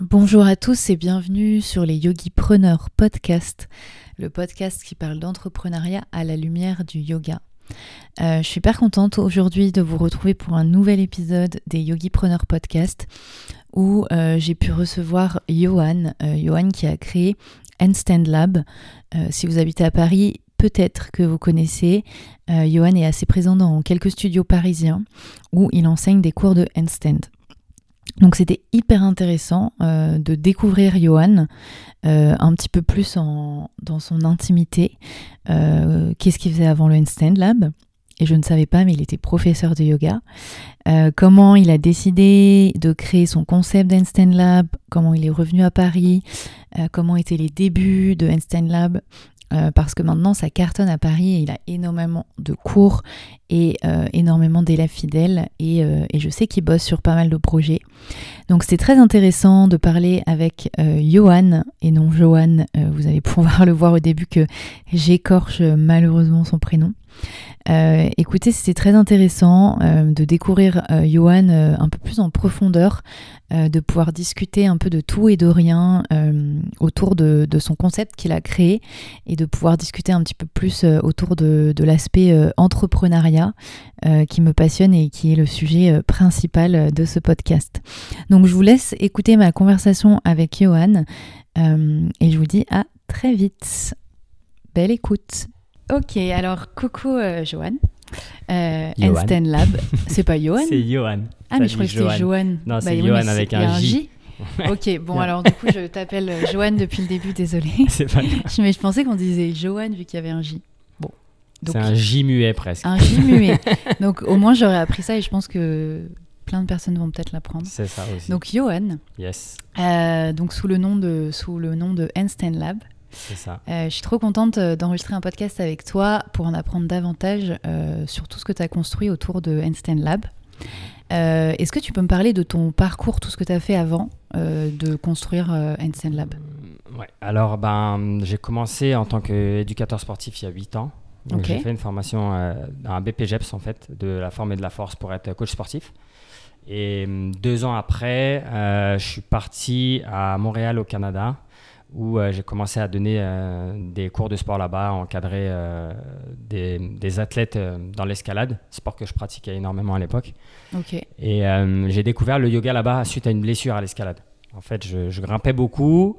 Bonjour à tous et bienvenue sur les Yogi Preneurs Podcast, le podcast qui parle d'entrepreneuriat à la lumière du yoga. Euh, je suis super contente aujourd'hui de vous retrouver pour un nouvel épisode des Yogi Preneurs Podcast où euh, j'ai pu recevoir Johan, euh, Johan qui a créé Handstand Lab. Euh, si vous habitez à Paris, peut-être que vous connaissez. Euh, Johan est assez présent dans quelques studios parisiens où il enseigne des cours de handstand. Donc c'était hyper intéressant euh, de découvrir Johan euh, un petit peu plus dans son intimité. Qu'est-ce qu'il faisait avant le Handstand Lab Et je ne savais pas, mais il était professeur de yoga. Comment il a décidé de créer son concept d'Handstand Lab, comment il est revenu à Paris, comment étaient les débuts de Handstand Lab. Euh, parce que maintenant ça cartonne à Paris et il a énormément de cours et euh, énormément d'élèves fidèles et, euh, et je sais qu'il bosse sur pas mal de projets. Donc c'est très intéressant de parler avec Johan et non Johan. Vous allez pouvoir le voir au début que j'écorche malheureusement son prénom. Euh, écoutez, c'était très intéressant euh, de découvrir euh, Johan un peu plus en profondeur, de pouvoir discuter un peu de tout et de rien autour de, son concept qu'il a créé et de pouvoir discuter un petit peu plus autour de, de l'aspect entrepreneuriat qui me passionne et qui est le sujet principal de ce podcast. Donc je vous laisse écouter ma conversation avec Johan et je vous dis à très vite. Belle écoute. Ok, alors coucou euh, Johan. Euh, Johan. Handstand Lab. C'est pas Johan? C'est Johan. Ah, mais je crois que c'était Johan. Non, Bah c'est Johan avec un J. Ok, bon Non. alors du coup je t'appelle euh, Johan depuis le début, désolé. C'est pas grave. Mais je pensais qu'on disait Johan vu qu'il y avait un J. Bon. Donc, C'est un J muet presque. un J muet. Donc au moins j'aurais appris ça et je pense que plein de personnes vont peut-être l'apprendre. C'est ça aussi. Donc Johan, yes, euh, donc sous le nom de sous le nom de Handstand Lab. C'est ça. Euh, je suis trop contente euh, d'enregistrer un podcast avec toi pour en apprendre davantage euh, sur tout ce que tu as construit autour de Handstand Lab. Euh, Est-ce que tu peux me parler de ton parcours, tout ce que tu as fait avant de construire Handstand Lab? Ouais. Alors, ben, j'ai commencé en tant qu'éducateur sportif il y a 8 ans. Donc. J'ai fait une formation, euh, un BPGEPS en fait, de la forme et de la force pour être coach sportif. Et hum, deux ans après, je suis parti à Montréal au Canada où euh, j'ai commencé à donner euh, des cours de sport là-bas, encadrer euh, des, des athlètes dans l'escalade, sport que je pratiquais énormément à l'époque. Et j'ai découvert le yoga là-bas suite à une blessure à l'escalade. En fait, je, je grimpais beaucoup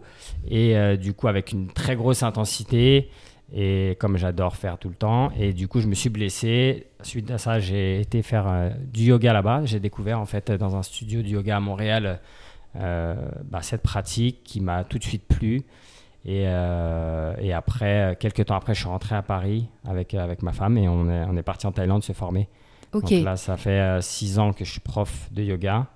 et du coup avec une très grosse intensité et comme j'adore faire tout le temps. Et du coup, je me suis blessé. Suite à ça, j'ai été faire du yoga là-bas. J'ai découvert en fait dans un studio de yoga à Montréal bah, cette pratique qui m'a tout de suite plu. Et, euh, et après, quelques temps après, je suis rentré à Paris avec, avec ma femme et on est, on est parti en Thaïlande se former. Ok. Donc là, ça fait euh, six ans que je suis prof de yoga.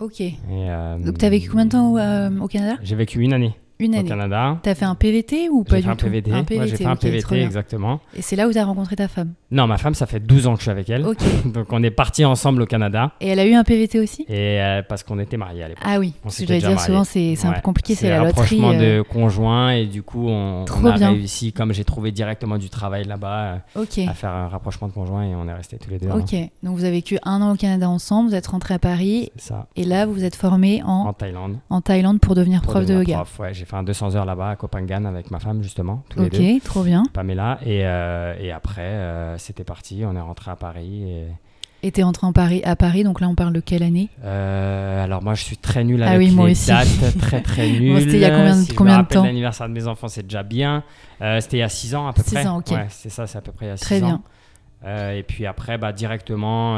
Ok. Et, euh, Donc, tu as vécu combien de temps au, euh, au Canada? J'ai vécu une année Une au année. Canada. Tu as fait un PVT ou pas J'ai du fait un tout PVT. Un Ouais, PVT, j'ai fait un PVT, exactement. Et c'est là où tu as rencontré ta femme? Non, ma femme, ça fait 12 ans que je suis avec elle. Ok. Donc on est partis ensemble au Canada. Et elle a eu un PVT aussi? Et euh, parce qu'on était mariés à l'époque. Ah oui, On que j'allais déjà dire souvent c'est un peu Ouais. compliqué, c'est la loterie. rapprochement euh, de conjoints et du coup on, on a bien. réussi, comme j'ai trouvé directement du travail là-bas, euh, à faire un rapprochement de conjoints et on est restés tous les deux. hein. Ok. Donc vous avez vécu un an au Canada ensemble, vous êtes rentré à Paris ça, et là vous vous êtes formé en, en Thaïlande. en Thaïlande pour devenir prof de yoga. Fait un 200 heures là-bas à Kopangan avec ma femme justement, tous les deux. Ok, trop bien. Pamela. Et, euh, et après, euh, c'était parti. On est rentré à Paris. Et, Et t'es rentré en Paris, à Paris, donc là on parle de quelle année? Euh, alors moi, je suis très nul Ah avec oui, moi les aussi. dates, très très nul. c'était il y a combien de- si combien de temps? L'anniversaire de mes enfants, c'est déjà bien. Euh, c'était il y a 6 ans à peu Six près. ans, ok. Ouais, c'est ça, c'est à peu près il y a 6 Très ans. bien. Euh, et puis après, bah, directement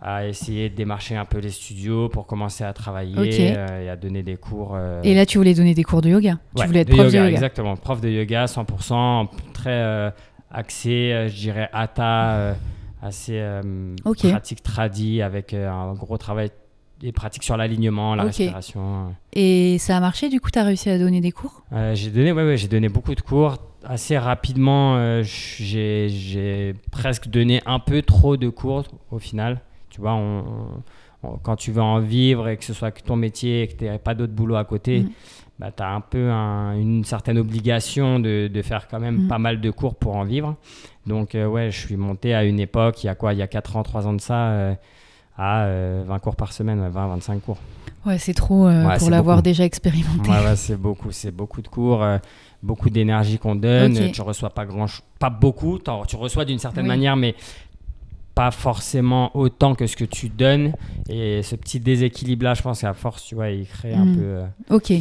à essayer de démarcher un peu les studios pour commencer à travailler euh, et à donner des cours. euh, Et là tu voulais donner des cours de yoga Tu voulais être de prof de yoga Exactement, prof de yoga 100%, très euh, axé, je dirais, Hatha, assez pratique tradie avec un gros travail des pratiques sur l'alignement, la respiration. Et ça a marché, du coup, tu as réussi à donner des cours? J'ai donné, ouais, ouais, donné beaucoup de cours. Assez rapidement, euh, j'ai presque donné un peu trop de cours au final. Tu vois, on, on- quand tu veux en vivre et que ce soit que ton métier et que tu n'aies pas d'autre boulot à côté, Mhm. bah, tu as un peu un- une certaine obligation de, de faire quand même Mm. pas mal de cours pour en vivre. Donc, euh, ouais, je suis monté à une époque, il y a quoi Il y a 4 ans, 3 ans de ça, euh, à euh, 20 cours par semaine, ouais, 20, 25 cours. Ouais, c'est trop euh, Ouais, pour l'avoir déjà expérimenté. Ouais, ouais, c'est beaucoup, c'est beaucoup de cours, euh, beaucoup d'énergie qu'on donne. Ok. euh, Tu reçois pas grand, pas beaucoup. Tu reçois d'une certaine Oui. manière, mais pas forcément autant que ce que tu donnes. Et ce petit déséquilibre-là, je pense qu'à force, tu vois, il crée un Mm. peu. euh, Ok.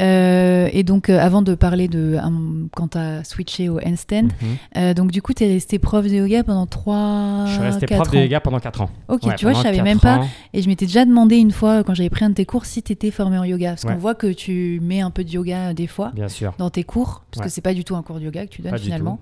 Euh, et donc, euh, avant de parler de quand tu as switché au handstand, mhm. donc du coup, tu es resté prof de yoga pendant 3 Je suis resté 4 prof ans. de yoga pendant 4 ans. Ok, Ouais, tu vois, je pendant savais même pas. Et je m'étais déjà demandé une fois, quand j'avais pris un de tes cours, si tu étais formé en yoga. Parce Ouais. qu'on voit que tu mets un peu de yoga des fois Bien sûr. dans tes cours, parce Ouais. que c'est pas du tout un cours de yoga que tu donnes Pas finalement.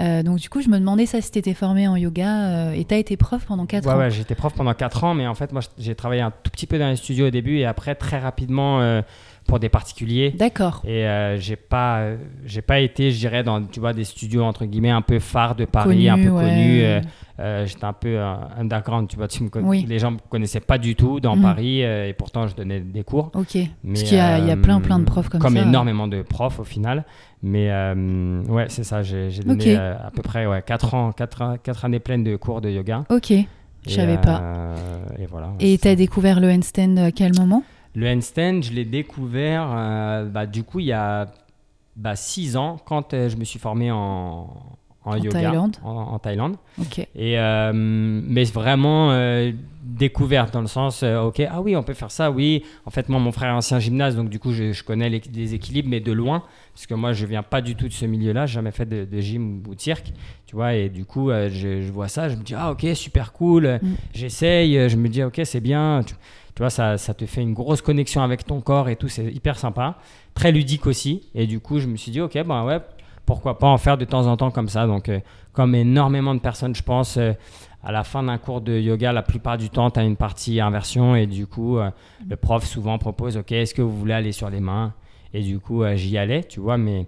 Euh, donc du coup, je me demandais ça si tu étais formé en yoga euh, et tu as été prof pendant 4 Ouais, ans. ouais, j'étais prof pendant 4 ans, mais en fait, moi, j'ai travaillé un tout petit peu dans les studios au début et après, très rapidement, euh, pour des particuliers. D'accord. Et euh, j'ai pas, euh, j'ai pas été, je dirais, dans tu vois, des studios entre guillemets un peu phares de Paris, Connu, un peu ouais. connus. euh, euh, J'étais un peu underground, tu vois. Tu me conna- Oui. Les gens me connaissaient pas du tout dans Mhm. Paris et pourtant je donnais des cours. Ok. Mais, Parce qu'il y, y a plein plein de profs comme, comme ça. énormément de profs au final. Mais ouais, c'est ça. J'ai donné à peu près ouais, 4 ans, 4, années pleines de cours de yoga. Ok. Je savais pas. Et voilà. Et c'est tu as ça. découvert le handstand à quel moment? Le handstand, je l'ai découvert euh, bah, du coup il y a 6 ans quand euh, je me suis formé en, en, En yoga Thaïlande. En, en Thaïlande. Ok. Et, euh, mais vraiment euh, découverte dans le sens, euh, ok, ah oui, on peut faire ça, oui. En fait, moi, mon frère est ancien gymnase, donc du coup, je, je connais les, les équilibres, mais de loin, parce que moi, je viens pas du tout de ce milieu-là, j'ai jamais fait de, de gym ou de cirque, tu vois, et du coup, je, je vois ça, je me dis, ah ok, super cool, Mm. j'essaye, je me dis, ok, c'est bien, tu, tu vois, ça, ça te fait une grosse connexion avec ton corps et tout, c'est hyper sympa, très ludique aussi, et du coup, je me suis dit, ok, ben ouais, pourquoi pas en faire de temps en temps comme ça, donc euh, comme énormément de personnes, je pense, euh, à la fin d'un cours de yoga, la plupart du temps, tu as une partie inversion et du coup, euh, le prof souvent propose, OK, est-ce que vous voulez aller sur les mains? Et du coup, j'y allais, tu vois, mais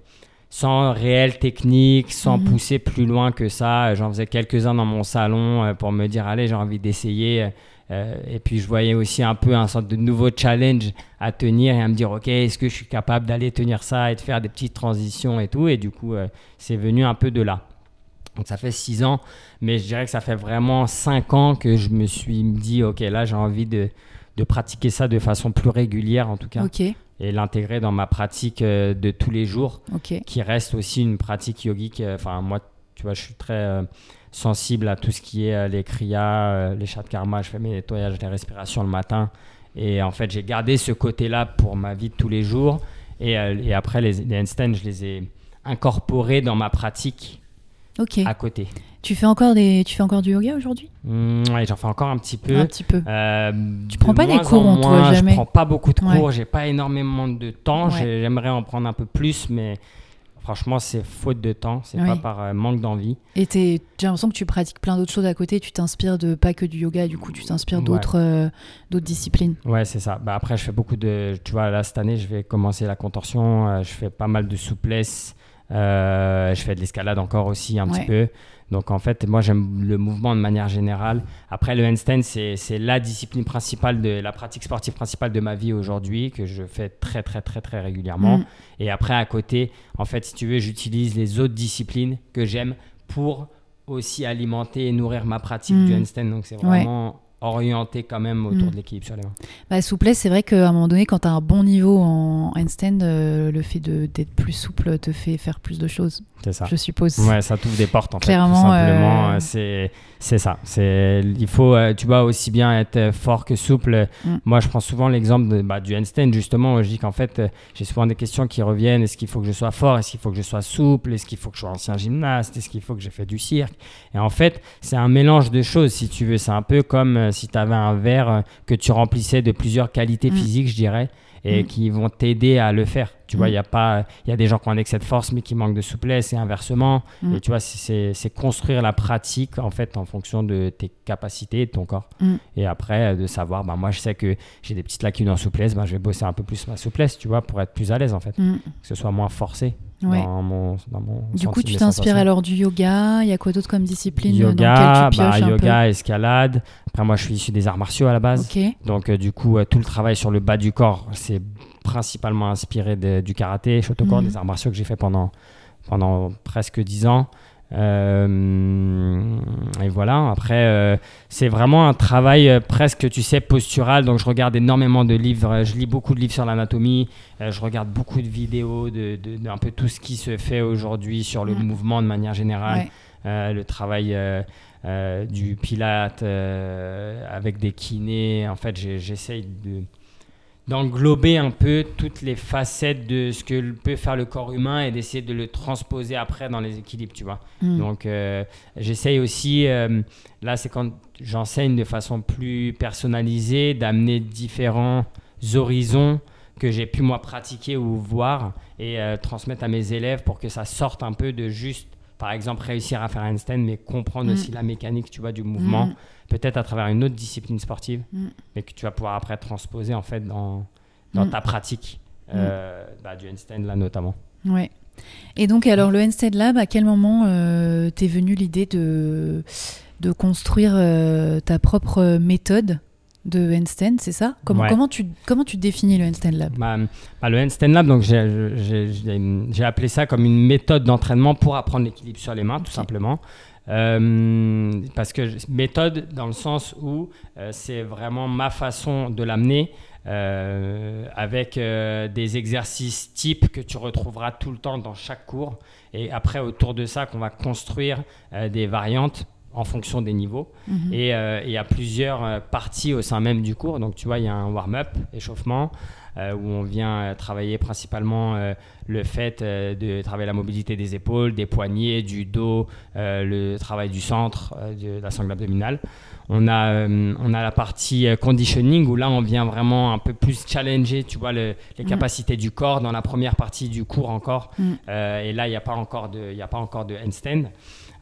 sans réelle technique, sans Mhm. pousser plus loin que ça. J'en faisais quelques-uns dans mon salon pour me dire, allez, j'ai envie d'essayer. Euh, et puis, je voyais aussi un peu un sorte de nouveau challenge à tenir et à me dire, OK, est-ce que je suis capable d'aller tenir ça et de faire des petites transitions et tout? Et du coup, euh, c'est venu un peu de là. Donc ça fait 6 ans, mais je dirais que ça fait vraiment 5 ans que je me suis dit, ok, là j'ai envie de, de pratiquer ça de façon plus régulière en tout cas, Ok. et l'intégrer dans ma pratique euh, de tous les jours, qui reste aussi une pratique yogique. Enfin, moi, tu vois, je suis très sensible à tout ce qui est euh, les kriyas, euh, les chats de karma, je fais mes nettoyages des respirations le matin, et en fait j'ai gardé ce côté-là pour ma vie de tous les jours, et, euh, et après les, les handstands, je les ai incorporés dans ma pratique Ok. à côté. Tu fais encore des, tu fais encore du yoga aujourd'hui? Mmh, ouais, j'en fais encore un petit peu. Un petit peu. Euh, Tu prends de pas des cours, on moins, jamais? Je prends pas beaucoup de Ouais. cours, j'ai pas énormément de temps. Ouais. J'aimerais en prendre un peu plus, mais franchement, c'est faute de temps, c'est Oui. pas par euh, manque d'envie. Et j'ai l'impression que tu pratiques plein d'autres choses à côté. Tu t'inspires de pas que du yoga, du coup, tu t'inspires Ouais. d'autres euh, d'autres disciplines. Ouais, c'est ça. Bah, après, je fais beaucoup de. Tu vois, là, cette année, je vais commencer la contorsion, euh, je fais pas mal de souplesse, je fais de l'escalade encore aussi un Ouais. petit peu. Donc, en fait, moi, j'aime le mouvement de manière générale. Après, le handstand, c'est la discipline principale de la pratique sportive principale de ma vie aujourd'hui, que je fais très, très, très, très régulièrement. Mm. Et après, à côté, en fait, si tu veux, j'utilise les autres disciplines que j'aime pour aussi alimenter et nourrir ma pratique Mm. du handstand. Donc, c'est Ouais. Orienté quand même autour Mm. de l'équilibre sur les mains. Bah, souplesse, c'est vrai qu'à un moment donné, quand tu as un bon niveau en handstand, euh, le fait d'être plus souple te fait faire plus de choses, C'est ça. je suppose. Ouais, ça t'ouvre des portes en Clairement, fait. Simplement, euh, c'est c'est ça. C'est il faut, euh, tu vois, aussi bien être euh, fort que souple. Mm. Moi, je prends souvent l'exemple bah, du handstand justement. Je dis qu'en fait, j'ai souvent des questions qui reviennent. Est-ce qu'il faut que je sois fort? Est-ce qu'il faut que je sois souple? Est-ce qu'il faut que je sois ancien gymnaste? Est-ce qu'il faut que j'ai fait du cirque? Et en fait, c'est un mélange de choses, si tu veux. C'est un peu comme euh, si tu avais un verre euh, que tu remplissais de plusieurs qualités Mm. physiques, je dirais, et Mm. qui vont t'aider à le faire. Tu vois, Mm. il y a pas, il y a des gens qui ont un excès de force mais qui manquent de souplesse et inversement. Mm. Et tu vois, c'est- construire la pratique en fait en fonction de tes capacités et de ton corps. Mm. Et après, euh, de savoir, bah, moi je sais que j'ai des petites lacunes en souplesse, bah, je vais bosser un peu plus ma souplesse, tu vois, pour être plus à l'aise en fait. Mm. Que ce soit moins forcé Ouais. dans mon, dans mon Du coup, tu t'inspires alors du yoga. Il y a quoi d'autre comme discipline dans Yoga, tu bah, un yoga, escalade. Après, moi je suis issu des arts martiaux à la base. Donc, euh, du coup, euh, tout le travail sur le bas du corps, c'est principalement inspiré de- du karaté, Shotokan, Mhm. des arts martiaux que j'ai fait pendant, pendant presque 10 ans. Euh, et voilà, après, euh, c'est vraiment un travail euh, presque, tu sais, postural. Donc, je regarde énormément de livres, je lis beaucoup de livres sur l'anatomie, je regarde beaucoup de vidéos de, de- d'un peu tout ce qui se fait aujourd'hui sur le mouvement de manière générale, Ouais. Le travail du pilate avec des kinés. En fait, j'essaye de d'englober un peu toutes les facettes de ce que peut faire le corps humain et d'essayer de le transposer après dans les équilibres, tu vois. Mm. Donc, euh, j'essaye aussi, euh, là, c'est quand j'enseigne de façon plus personnalisée, d'amener différents horizons que j'ai pu moi pratiquer ou voir et euh, transmettre à mes élèves pour que ça sorte un peu de juste, par exemple, réussir à faire un handstand, mais comprendre Mm. aussi la mécanique, tu vois, du mouvement, Mm. peut-être à travers une autre discipline sportive, Mm. mais que tu vas pouvoir après transposer en fait dans, dans ta pratique euh, bah, du handstand là notamment. Ouais. Et donc, alors, le Handstand Lab, à quel moment euh, t'es venue l'idée de, de construire euh, ta propre méthode? De handstand, c'est ça comment, Ouais. comment, tu, comment tu définis le Handstand Lab Bah, bah, le handstand lab, donc j'ai- appelé ça comme une méthode d'entraînement pour apprendre l'équilibre sur les mains, tout simplement. Euh, parce que méthode dans le sens où euh, c'est vraiment ma façon de l'amener euh, avec des exercices types que tu retrouveras tout le temps dans chaque cours et après autour de ça qu'on va construire des variantes en fonction des niveaux. Mhm. Et euh, il y a plusieurs euh, parties au sein même du cours. Donc, tu vois, il y a un warm-up, échauffement, euh, où on vient travailler principalement euh, le fait de travailler la mobilité des épaules, des poignets, du dos, le travail du centre, de la sangle abdominale. On a, on a la partie conditioning où là, on vient vraiment un peu plus challenger, tu vois, le- les capacités du corps dans la première partie du cours encore. Mm. Et là, il n'y a pas encore de, y a pas encore de handstand.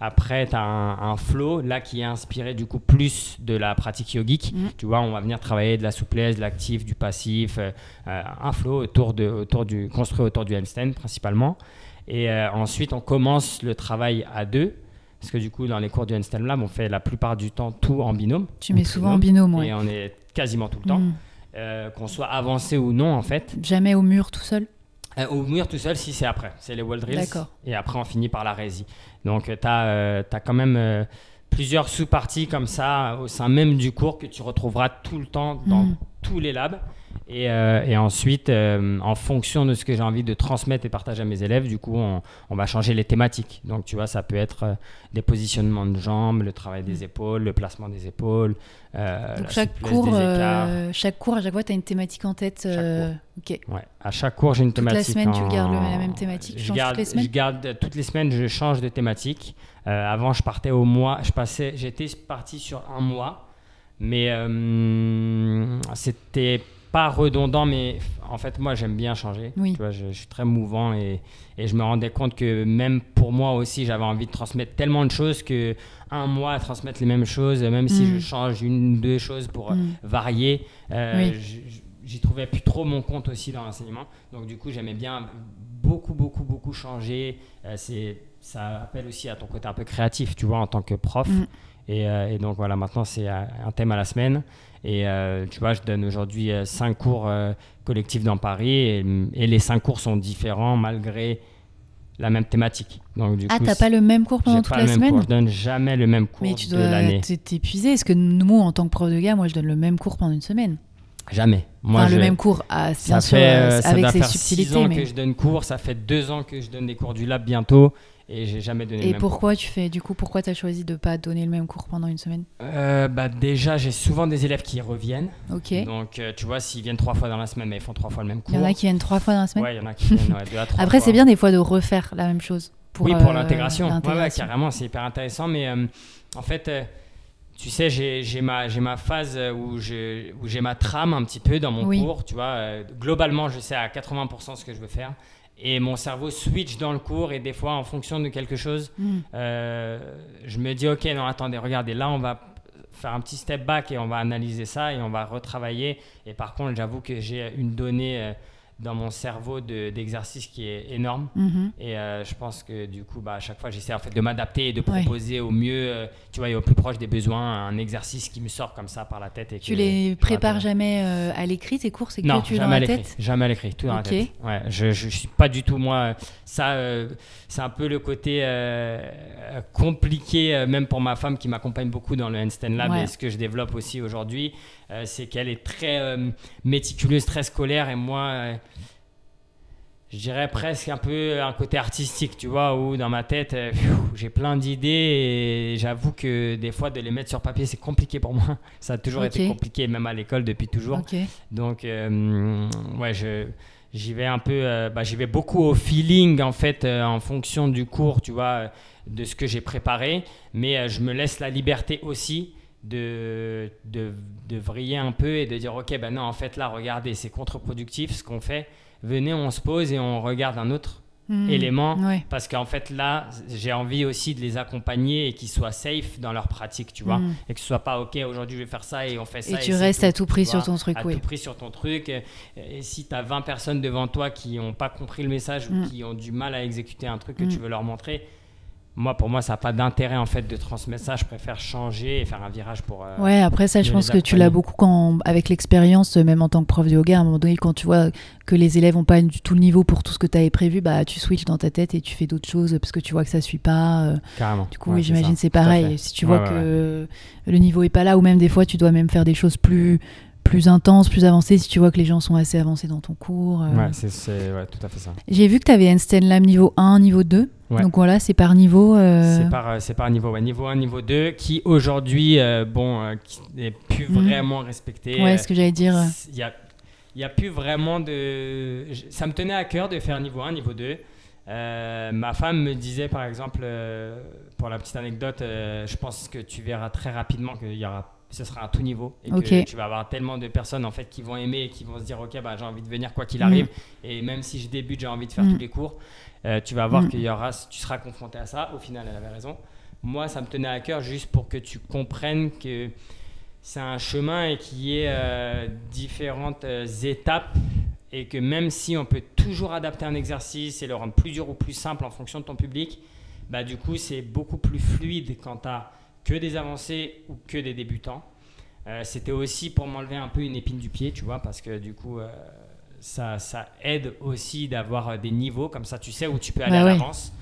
Après, tu as un, un flow là qui est inspiré du coup plus de la pratique yogique. Mm. Tu vois, on va venir travailler de la souplesse, de l'actif, du passif, euh, euh, un flow autour de, autour du, construit autour du handstand principalement. Et euh, ensuite, on commence le travail à deux. Parce que du coup, dans les cours du handstand lab, on fait la plupart du temps tout en binôme. Tu mets souvent en binôme, ouais. Et on est quasiment tout le temps. Mm. Euh, Qu'on soit avancé ou non, en fait. Jamais au mur tout seul Euh, au mur tout seul, si c'est après. C'est les wall drills. D'accord. Et après, on finit par la résie. Donc, tu as, quand même euh, plusieurs sous-parties comme ça au sein même du cours que tu retrouveras tout le temps dans Mm. Tous les labs. Et, euh, et ensuite, euh, en fonction de ce que j'ai envie de transmettre et partager à mes élèves, du coup, on, on va changer les thématiques. Donc, tu vois, ça peut être euh, des positionnements de jambes, le travail des épaules, le placement des épaules. euh, Donc la chaque cours, des écarts. chaque cours, à chaque fois, tu as une thématique en tête. Ok. Ouais. À chaque cours, j'ai une Toute la thématique. semaine, tu en- gardes le- la même thématique, tu Je garde, toutes les semaines je garde toutes les semaines, je change de thématique. Avant, je partais au mois. Je passais, j'étais parti sur un mois, mais euh, c'était pas redondant. Mais en fait, moi, j'aime bien changer. Oui. Tu vois, je, je suis très mouvant et, et je me rendais compte que même pour moi aussi, j'avais envie de transmettre tellement de choses que un mois à transmettre les mêmes choses, même si Mm. je change une ou deux choses pour euh, Mm. varier. euh, Oui. J'y trouvais plus trop mon compte aussi dans l'enseignement. Donc du coup, j'aimais bien beaucoup, beaucoup, beaucoup changer. Euh, c'est, ça appelle aussi à ton côté un peu créatif, tu vois, en tant que prof. Mm. Et, euh, et donc voilà, maintenant c'est un un thème à la semaine. Et euh, tu vois, je donne aujourd'hui euh, cinq cours euh, collectifs dans Paris et, et les cinq cours sont différents malgré la même thématique. Donc du Ah, t'as pas le même cours pendant toute pas la le même semaine cours. Je donne jamais le même cours Mais tu de dois l'année. t'épuiser. Est-ce que nous, en tant que prof de gars, moi, je donne le même cours pendant une semaine? Jamais. Moi, Enfin, je- le même cours, ah, bien Ça sûr, fait, euh, euh, ça avec doit ses faire six subtilités. ans mais... que je donne cours, ça fait deux ans que je donne des cours du lab bientôt et j'ai jamais donné le Et même pourquoi tu fais, du coup, pourquoi tu as choisi de pas donner le même cours pendant une semaine. Euh, bah déjà, j'ai souvent des élèves qui reviennent. Ok. Il Donc, euh, tu vois, s'ils viennent trois fois dans la semaine, mais ils font trois fois le même cours. y en a qui viennent trois fois dans la semaine. Ouais, il y en a qui viennent ouais, deux à trois Après, c'est bien des fois de refaire la même chose. Pour, oui, pour euh, l'intégration. Ouais, ouais, carrément, c'est hyper intéressant. Mais en fait, tu sais, j'ai ma, phase où j'ai ma trame un petit peu dans mon Oui. cours. Tu vois, globalement, je sais à 80% ce que je veux faire. Et mon cerveau switch dans le cours et des fois, en fonction de quelque chose, Mm. euh, je me dis, ok, non, attendez, regardez, là, on va faire un petit step back et on va analyser ça et on va retravailler. Et par contre, j'avoue que j'ai une donnée euh, dans mon cerveau de- d'exercice qui est énorme. Mhm. Et euh, je pense que du coup, bah, à chaque fois, j'essaie en fait de m'adapter et de Ouais. proposer au mieux, euh, tu vois, et au plus proche des besoins, un exercice qui me sort comme ça par la tête. Et Tu que les prépares jamais euh, à l'écrit, tes cours, c'est que Non, tu es dans jamais à la tête Jamais à l'écrit, tout dans Ok. la tête. Ouais, je, je, suis pas du tout moi. Ça, euh, c'est un peu le côté euh, compliqué, euh, même pour ma femme qui m'accompagne beaucoup dans le Handstand Lab Ouais. et ce que je développe aussi aujourd'hui, c'est qu'elle est très euh, méticuleuse, très scolaire et moi. euh, je dirais presque un peu un côté artistique, tu vois, où dans ma tête, euh, j'ai plein d'idées et j'avoue que des fois de les mettre sur papier, c'est compliqué pour moi. Ça a toujours été compliqué, même à l'école depuis toujours. Donc, euh, ouais, je, j'y vais un peu, euh, bah, j'y vais beaucoup au feeling en fait, euh, en fonction du cours, tu vois, euh, de ce que j'ai préparé. Mais euh, je me laisse la liberté aussi de, de, de vriller un peu et de dire, ok, ben non, en fait là, regardez, c'est contre-productif ce qu'on fait. Venez, on se pose et on regarde un autre Mhm. élément. Ouais. Parce qu'en fait, là, j'ai envie aussi de les accompagner et qu'ils soient safe dans leur pratique, tu vois. Mhm. Et que ce soit pas, ok, aujourd'hui je vais faire ça et on fait ça. Et tu restes à tout prix sur ton truc, à oui. tout prix sur ton truc. Et, et si tu as 20 personnes devant toi qui n'ont pas compris le message ou qui ont du mal à exécuter un truc que tu veux leur montrer, moi, pour moi, ça n'a pas d'intérêt en fait de transmettre ça. Je préfère changer et faire un virage pour. euh, Ouais, après ça, je pense que tu l'as beaucoup quand, avec l'expérience, même en tant que prof de yoga, à un moment donné, quand tu vois que les élèves n'ont pas du tout le niveau pour tout ce que tu avais prévu, bah tu switches dans ta tête et tu fais d'autres choses parce que tu vois que ça suit pas. euh, Carrément. Du coup, Ouais, oui, j'imagine c'est pareil. Si tu Ouais, vois ouais, que le niveau est pas là, ou même des fois, tu dois même faire des choses plus plus intenses, plus avancées, si tu vois que les gens sont assez avancés dans ton cours. euh. Ouais, c'est ouais, tout à fait ça. J'ai vu que tu avais Einstein Lab niveau 1, niveau 2. Ouais. Donc voilà, c'est par niveau. euh, C'est par, euh, c'est par niveau, ouais, niveau 1, niveau 2, qui aujourd'hui, euh, bon, qui n'est plus Mhm. vraiment respecté. Ouais, ce que j'allais dire. Il y a, y a plus vraiment de. Ça me tenait à cœur de faire niveau 1, niveau 2. Euh, ma femme me disait par exemple, euh, pour la petite anecdote, euh, je pense que tu verras très rapidement qu'il y aura, ce sera à tout niveau et que Ok. tu vas avoir tellement de personnes en fait qui vont aimer et qui vont se dire ok bah j'ai envie de venir quoi qu'il Mm. arrive et même si je débute j'ai envie de faire Mm. tous les cours. Euh, tu vas voir Mm. qu'il y aura, tu seras confronté à ça. Au final, elle avait raison. Moi, ça me tenait à cœur juste pour que tu comprennes que c'est un chemin et qu'il y ait euh, différentes euh, étapes et que même si on peut toujours adapter un exercice et le rendre plus dur ou plus simple en fonction de ton public, bah du coup c'est beaucoup plus fluide quand tu as que des avancés ou que des débutants. Euh, C'était aussi pour m'enlever un peu une épine du pied, tu vois, parce que du coup euh, ça, ça aide aussi d'avoir euh, des niveaux, comme ça tu sais où tu peux aller Bah à ouais. l'avance.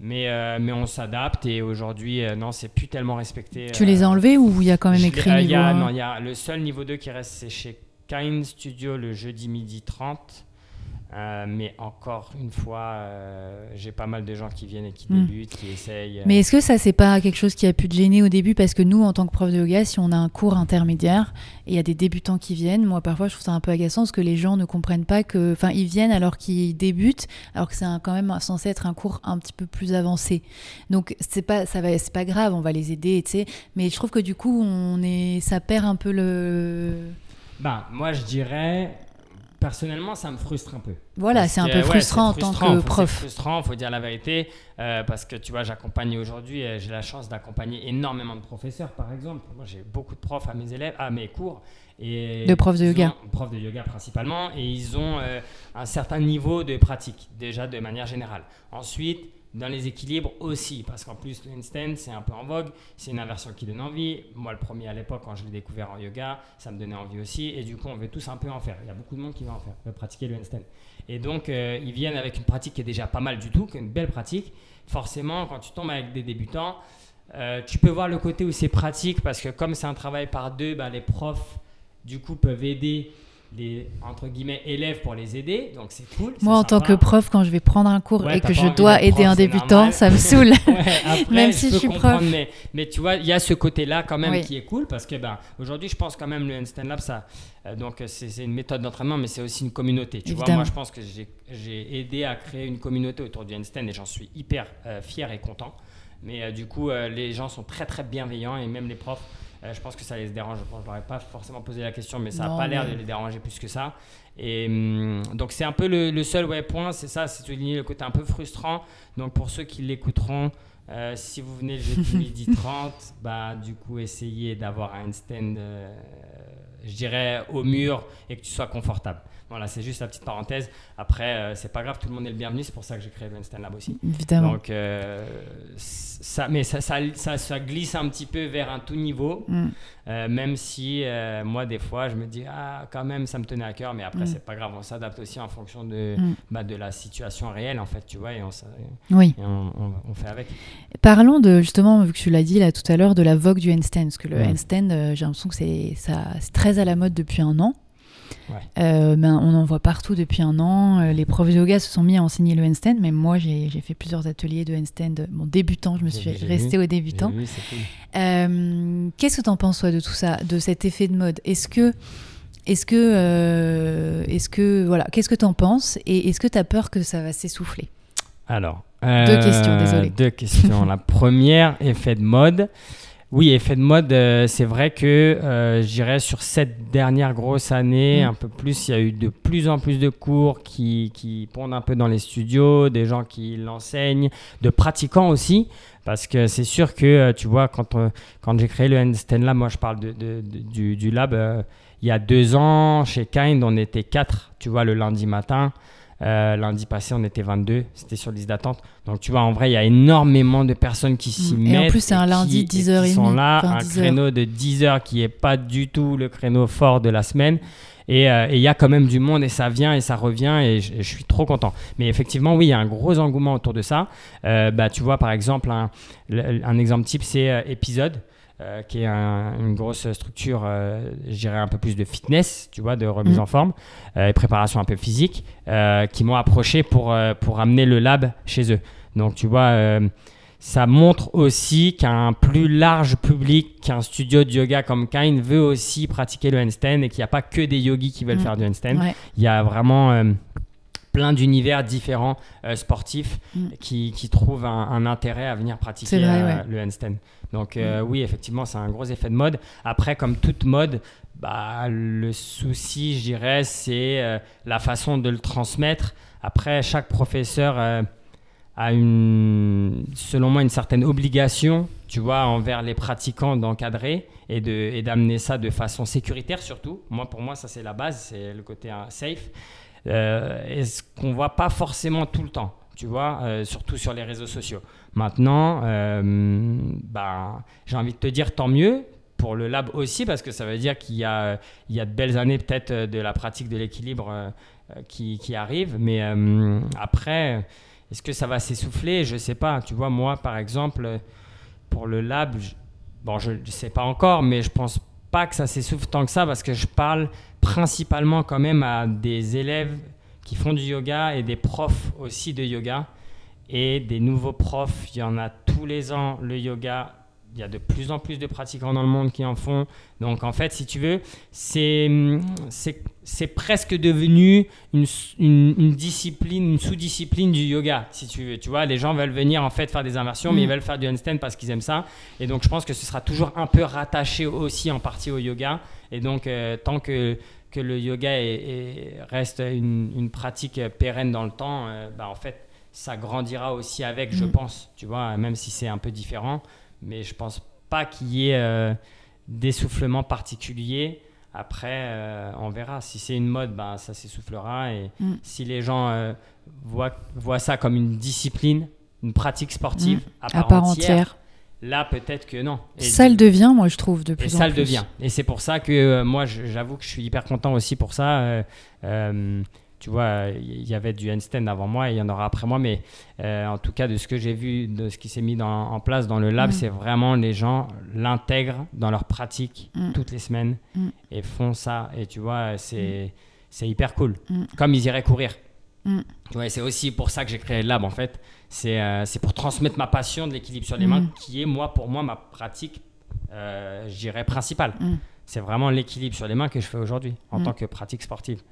Mais, euh, mais on s'adapte et aujourd'hui, non, c'est plus tellement respecté. Tu les as enlevés ou il y a quand même écrit niveau y a, 1 Non, il y a le seul niveau 2 qui reste, c'est chez Kind Studio le jeudi midi 30. Euh, mais encore une fois, euh, j'ai pas mal de gens qui viennent et qui Hmm. débutent, qui essayent. euh, Mais est-ce que ça, c'est pas quelque chose qui a pu te gêner au début? Parce que nous, en tant que prof de yoga, si on a un cours intermédiaire et il y a des débutants qui viennent, moi, parfois, je trouve ça un peu agaçant parce que les gens ne comprennent pas que. Enfin, ils viennent alors qu'ils débutent, alors que c'est quand même censé être un cours un petit peu plus avancé. Donc, c'est pas, ça va, c'est pas grave, on va les aider, tu sais. Mais je trouve que du coup, on est, ça perd un peu le. Ben, moi, je dirais, personnellement, ça me frustre un peu. Voilà, c'est un peu ouais, frustrant en tant que prof. C'est frustrant, faut dire la vérité, euh, parce que tu vois, j'accompagne aujourd'hui, euh, j'ai la chance d'accompagner énormément de professeurs, par exemple. Moi, j'ai beaucoup de profs à mes élèves, à mes cours. Et De profs de yoga. ont- profs de yoga principalement, et ils ont euh, un certain niveau de pratique, déjà de manière générale. Ensuite, dans les équilibres aussi, parce qu'en plus, le handstand, c'est un peu en vogue, c'est une inversion qui donne envie. Moi, le premier à l'époque, quand je l'ai découvert en yoga, ça me donnait envie aussi, et du coup, on veut tous un peu en faire. Il y a beaucoup de monde qui va en faire, veut pratiquer le handstand. Et donc, euh, ils viennent avec une pratique qui est déjà pas mal du tout, qui est une belle pratique. Forcément, quand tu tombes avec des débutants, euh, tu peux voir le côté où c'est pratique, parce que comme c'est un travail par deux, bah, les profs, du coup, peuvent aider les, entre guillemets, élèves pour les aider. Donc, c'est cool. Moi, en tant que prof, quand je vais prendre un cours Ouais, et que je dois aider prof, un débutant, normal. ça me saoule. Ouais, après, Même si je suis prof. Mais, mais tu vois, il y a ce côté-là quand même Oui. qui est cool parce que ben, aujourd'hui, je pense quand même le handstand lab, ça, euh, donc c'est une méthode d'entraînement, mais c'est aussi une communauté. Tu vois, moi, je pense que j'ai- aidé à créer une communauté autour du handstand et j'en suis hyper euh, fier et content. Mais euh, du coup, les gens sont très très bienveillants et même les profs, je pense que ça les dérange. Je leur ai pas forcément posé la question, mais ça n'a pas l'air de les déranger plus que ça. Et hum, donc c'est un peu le, le seul ouais, point, c'est ça, c'est souligner le côté un peu frustrant. Donc pour ceux qui l'écouteront, euh, si vous venez le jeudi midi 30, bah du coup essayez d'avoir un handstand euh, je dirais, au mur et que tu sois confortable. Voilà, c'est juste la petite parenthèse. Après, euh, c'est pas grave, tout le monde est le bienvenu. C'est pour ça que j'ai créé le Einstein Lab aussi. Évidemment. Donc, euh, ça, mais ça, ça, ça, ça glisse un petit peu vers un tout niveau. Mm. Euh, même si euh, moi, des fois, je me dis, ah, quand même, ça me tenait à cœur. Mais après, Mm. c'est pas grave. On s'adapte aussi en fonction de, Mm. bah, de la situation réelle, en fait, tu vois. Et on, s- Oui. et on, on- on fait avec. Parlons de justement, vu que tu l'as dit là tout à l'heure, de la vogue du handstand. Parce que le Ouais. handstand, j'ai l'impression que c'est très à la mode depuis un an. Ouais. Euh, ben, on en voit partout depuis un an. Euh, les profs de yoga se sont mis à enseigner le handstand, mais moi j'ai fait plusieurs ateliers de handstand. Bon, débutant, je me suis restée vu. au débutant. Euh, Qu'est-ce que tu en penses toi de tout ça, de cet effet de mode? Est-ce que, est-ce que, euh, est-ce que, voilà, qu'est-ce que tu en penses? Et est-ce que tu as peur que ça va s'essouffler? Alors. Deux questions, désolé. Deux questions. La première, effet de mode. Oui, effet de mode, euh, c'est vrai que euh, je dirais sur cette dernière grosse année, Mm. un peu plus, il y a eu de plus en plus de cours qui, qui pondent un peu dans les studios, des gens qui l'enseignent, de pratiquants aussi, parce que c'est sûr que, euh, tu vois, quand, euh, quand j'ai créé le Handstand Lab, moi je parle de, de- de- du, du lab, euh, il y a deux ans, chez Kind, on était quatre, tu vois, le lundi matin. Euh, lundi passé, on était 22, c'était sur liste d'attente. Donc, tu vois, en vrai, il y a énormément de personnes qui s'y Mm. Et mettent. en plus, c'est un lundi, et qui 10h30, sont là, enfin, un 10 heures. créneau de 10 heures qui est pas du tout le créneau fort de la semaine. Et euh, et il y a quand même du monde et ça vient et ça revient et je, suis trop content. Mais effectivement, oui, il y a un gros engouement autour de ça. Euh, bah, tu vois, par exemple, un, un exemple type, c'est Épisode. Euh, qui est un- une grosse structure, euh, je dirais un peu plus de fitness, tu vois, de remise Mhm. en forme euh, et préparation un peu physique, euh, qui m'ont approché pour, pour amener le lab chez eux. Donc, tu vois, ça montre aussi qu'un plus large public, qu'un studio de yoga comme Kind veut aussi pratiquer le handstand et qu'il n'y a pas que des yogis qui veulent Mm. faire du handstand. Ouais. Il y a vraiment plein d'univers différents euh, sportifs Mm. qui, qui trouvent un, un intérêt à venir pratiquer C'est vrai, euh, ouais. le handstand. Donc euh, oui, effectivement, c'est un gros effet de mode. Après, comme toute mode, bah, le souci, je dirais, c'est euh, la façon de le transmettre. Après, chaque professeur euh, a une, selon moi, une certaine obligation, tu vois, envers les pratiquants d'encadrer et de et d'amener ça de façon sécuritaire surtout. Moi, pour moi, ça c'est la base, c'est le côté hein, safe. Et ce qu'on voit pas forcément tout le temps, tu vois, euh, surtout sur les réseaux sociaux. Maintenant, euh, bah, j'ai envie de te dire tant mieux pour le lab aussi, parce que ça veut dire qu'il y a, y a de belles années peut-être euh, de la pratique de l'équilibre euh, qui, qui arrive. Mais après, est-ce que ça va s'essouffler? Je sais pas. Tu vois, moi, par exemple, pour le lab, je, bon, je ne sais pas encore, mais je pense pas que ça s'essouffle tant que ça, parce que je parle principalement quand même à des élèves qui font du yoga et des profs aussi de yoga. Et des nouveaux profs, il y en a tous les ans, le yoga. Il y a de plus en plus de pratiquants dans le monde qui en font. Donc en fait, si tu veux, c'est c'est presque devenu une- une discipline, une sous-discipline du yoga, si tu veux. Tu vois, les gens veulent venir en fait faire des inversions, mais Mm. ils veulent faire du handstand parce qu'ils aiment ça. Et donc je pense que ce sera toujours un peu rattaché aussi en partie au yoga. Et donc euh, tant que, que le yoga est- est- reste une, une pratique pérenne dans le temps, euh, bah, en fait, ça grandira aussi avec, je Mm. pense. Tu vois, même si c'est un peu différent. Mais je pense pas qu'il y ait euh, d'essoufflement particulier. Après, euh, on verra. Si c'est une mode, ben, ça s'essoufflera. Et Mm. si les gens euh, voient, voient ça comme une discipline, une pratique sportive à, part Mm. à part entière, entière. Là, peut-être que non. Et Ça le devient, moi, je trouve, de plus et en ça plus. le devient. Et c'est pour ça que euh, moi, j'avoue que je suis hyper content aussi pour ça. Euh, euh, tu vois, il y avait du handstand avant moi et il y en aura après moi, mais en tout cas, de ce que j'ai vu, de ce qui s'est mis dans- en place dans le lab, Mm. c'est vraiment les gens l'intègrent dans leur pratique Mm. toutes les semaines Mm. et font ça. Et tu vois, c'est hyper cool. Mm. Comme ils iraient courir. Tu vois, c'est aussi pour ça que j'ai créé le lab en fait. C'est euh, c'est pour transmettre ma passion de l'équilibre sur les Mm. mains, qui est moi, pour moi, ma pratique, euh, je dirais, principale. Mm. C'est vraiment l'équilibre sur les mains que je fais aujourd'hui en Mm. tant que pratique sportive.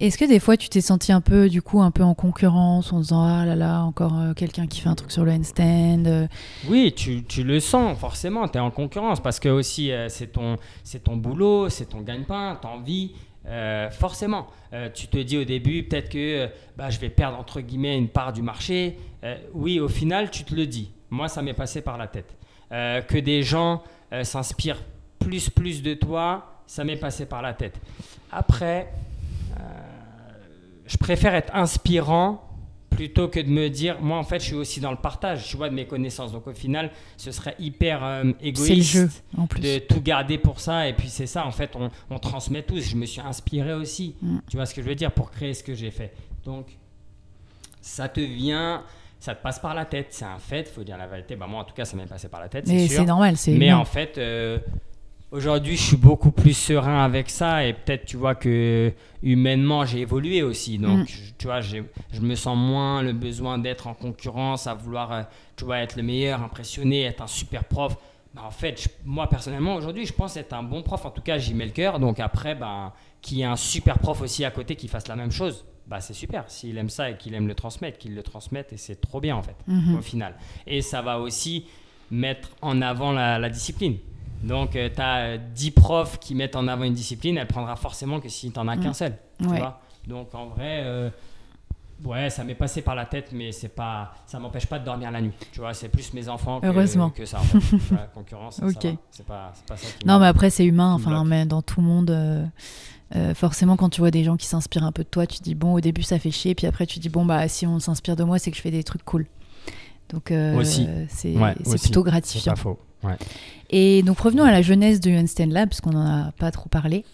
Est-ce que des fois tu t'es senti un peu du coup un peu en concurrence en disant ah là là encore euh, quelqu'un qui fait un truc sur le handstand euh, Oui, tu, le sens forcément, tu es en concurrence parce que aussi euh, c'est ton, ton boulot, c'est ton gagne-pain, tu envie. forcément, tu te dis au début peut-être que bah, je vais perdre entre guillemets une part du marché. Oui, au final, tu te le dis. Moi, ça m'est passé par la tête. Que des gens s'inspirent plus plus de toi, ça m'est passé par la tête. Après, je préfère être inspirant plutôt que de me dire, moi en fait je suis aussi dans le partage, tu vois, de mes connaissances. Donc au final, ce serait hyper euh, égoïste jeu, en plus. de tout garder pour ça. Et puis c'est ça, en fait, on, on transmet tous. Je me suis inspiré aussi, Mm. tu vois ce que je veux dire, pour créer ce que j'ai fait. Donc ça te vient, ça te passe par la tête, c'est un fait, faut dire la vérité. Bah, moi en tout cas, ça m'est passé par la tête, Mais c'est normal, c'est Mais humain. en fait, euh, aujourd'hui, je suis beaucoup plus serein avec ça et peut-être, tu vois, que humainement, j'ai évolué aussi. Donc, Mm. je- tu vois, je me sens moins le besoin d'être en concurrence, à vouloir, euh, tu vois, être le meilleur, impressionner, être un super prof. Bah, en fait, je- moi, personnellement, aujourd'hui, je pense être un bon prof. En tout cas, j'y mets le cœur. Donc, après, ben, qu'il y ait un super prof aussi à côté qui fasse la même chose, bah, c'est super. S'il aime ça et qu'il aime le transmettre, qu'il le transmette et c'est trop bien, en fait Mhm. au final. Et ça va aussi mettre en avant la, la discipline. Donc, tu as 10 profs qui mettent en avant une discipline, elle prendra forcément que si tu n'en as qu'un seul. tu Ouais. vois. Donc, en vrai, euh, ouais, ça m'est passé par la tête, mais c'est pas, ça m'empêche pas de dormir la nuit. Tu vois, c'est plus mes enfants que, Heureusement. que ça. en fait. Tu vois, la concurrence, ça, ça Ok. va. c'est pas, pas ça qui Non, mais après, c'est humain. Enfin, mais dans tout le monde, euh, euh, forcément, quand tu vois des gens qui s'inspirent un peu de toi, tu te dis, bon, au début, ça fait chier. Puis après, tu te dis, bon, bah, si on s'inspire de moi, c'est que je fais des trucs cool. Donc, euh, Aussi. c'est Ouais, plutôt C'est gratifiant. pas faux. Ouais. Et donc, revenons à la jeunesse de Einstein Lab, parce qu'on n'en a pas trop parlé.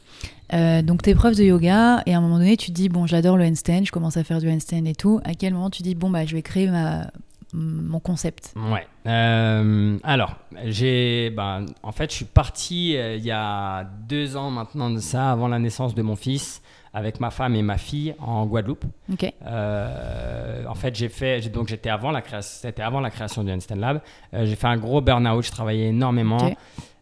Euh, donc, t'es prof de yoga, et à un moment donné, tu te dis, bon, j'adore le handstand, je commence à faire du handstand et tout. À quel moment tu dis, bon, bah, je vais créer ma, mon concept? Ouais. Euh, alors, j'ai, ben, en fait, je suis parti euh, il y a deux ans maintenant de ça, avant la naissance de mon fils, avec ma femme et ma fille en Guadeloupe. Euh, en fait, j'ai fait, donc j'étais avant la création, c'était avant la création du Einstein Lab. Euh, j'ai fait un gros burn-out, je travaillais énormément.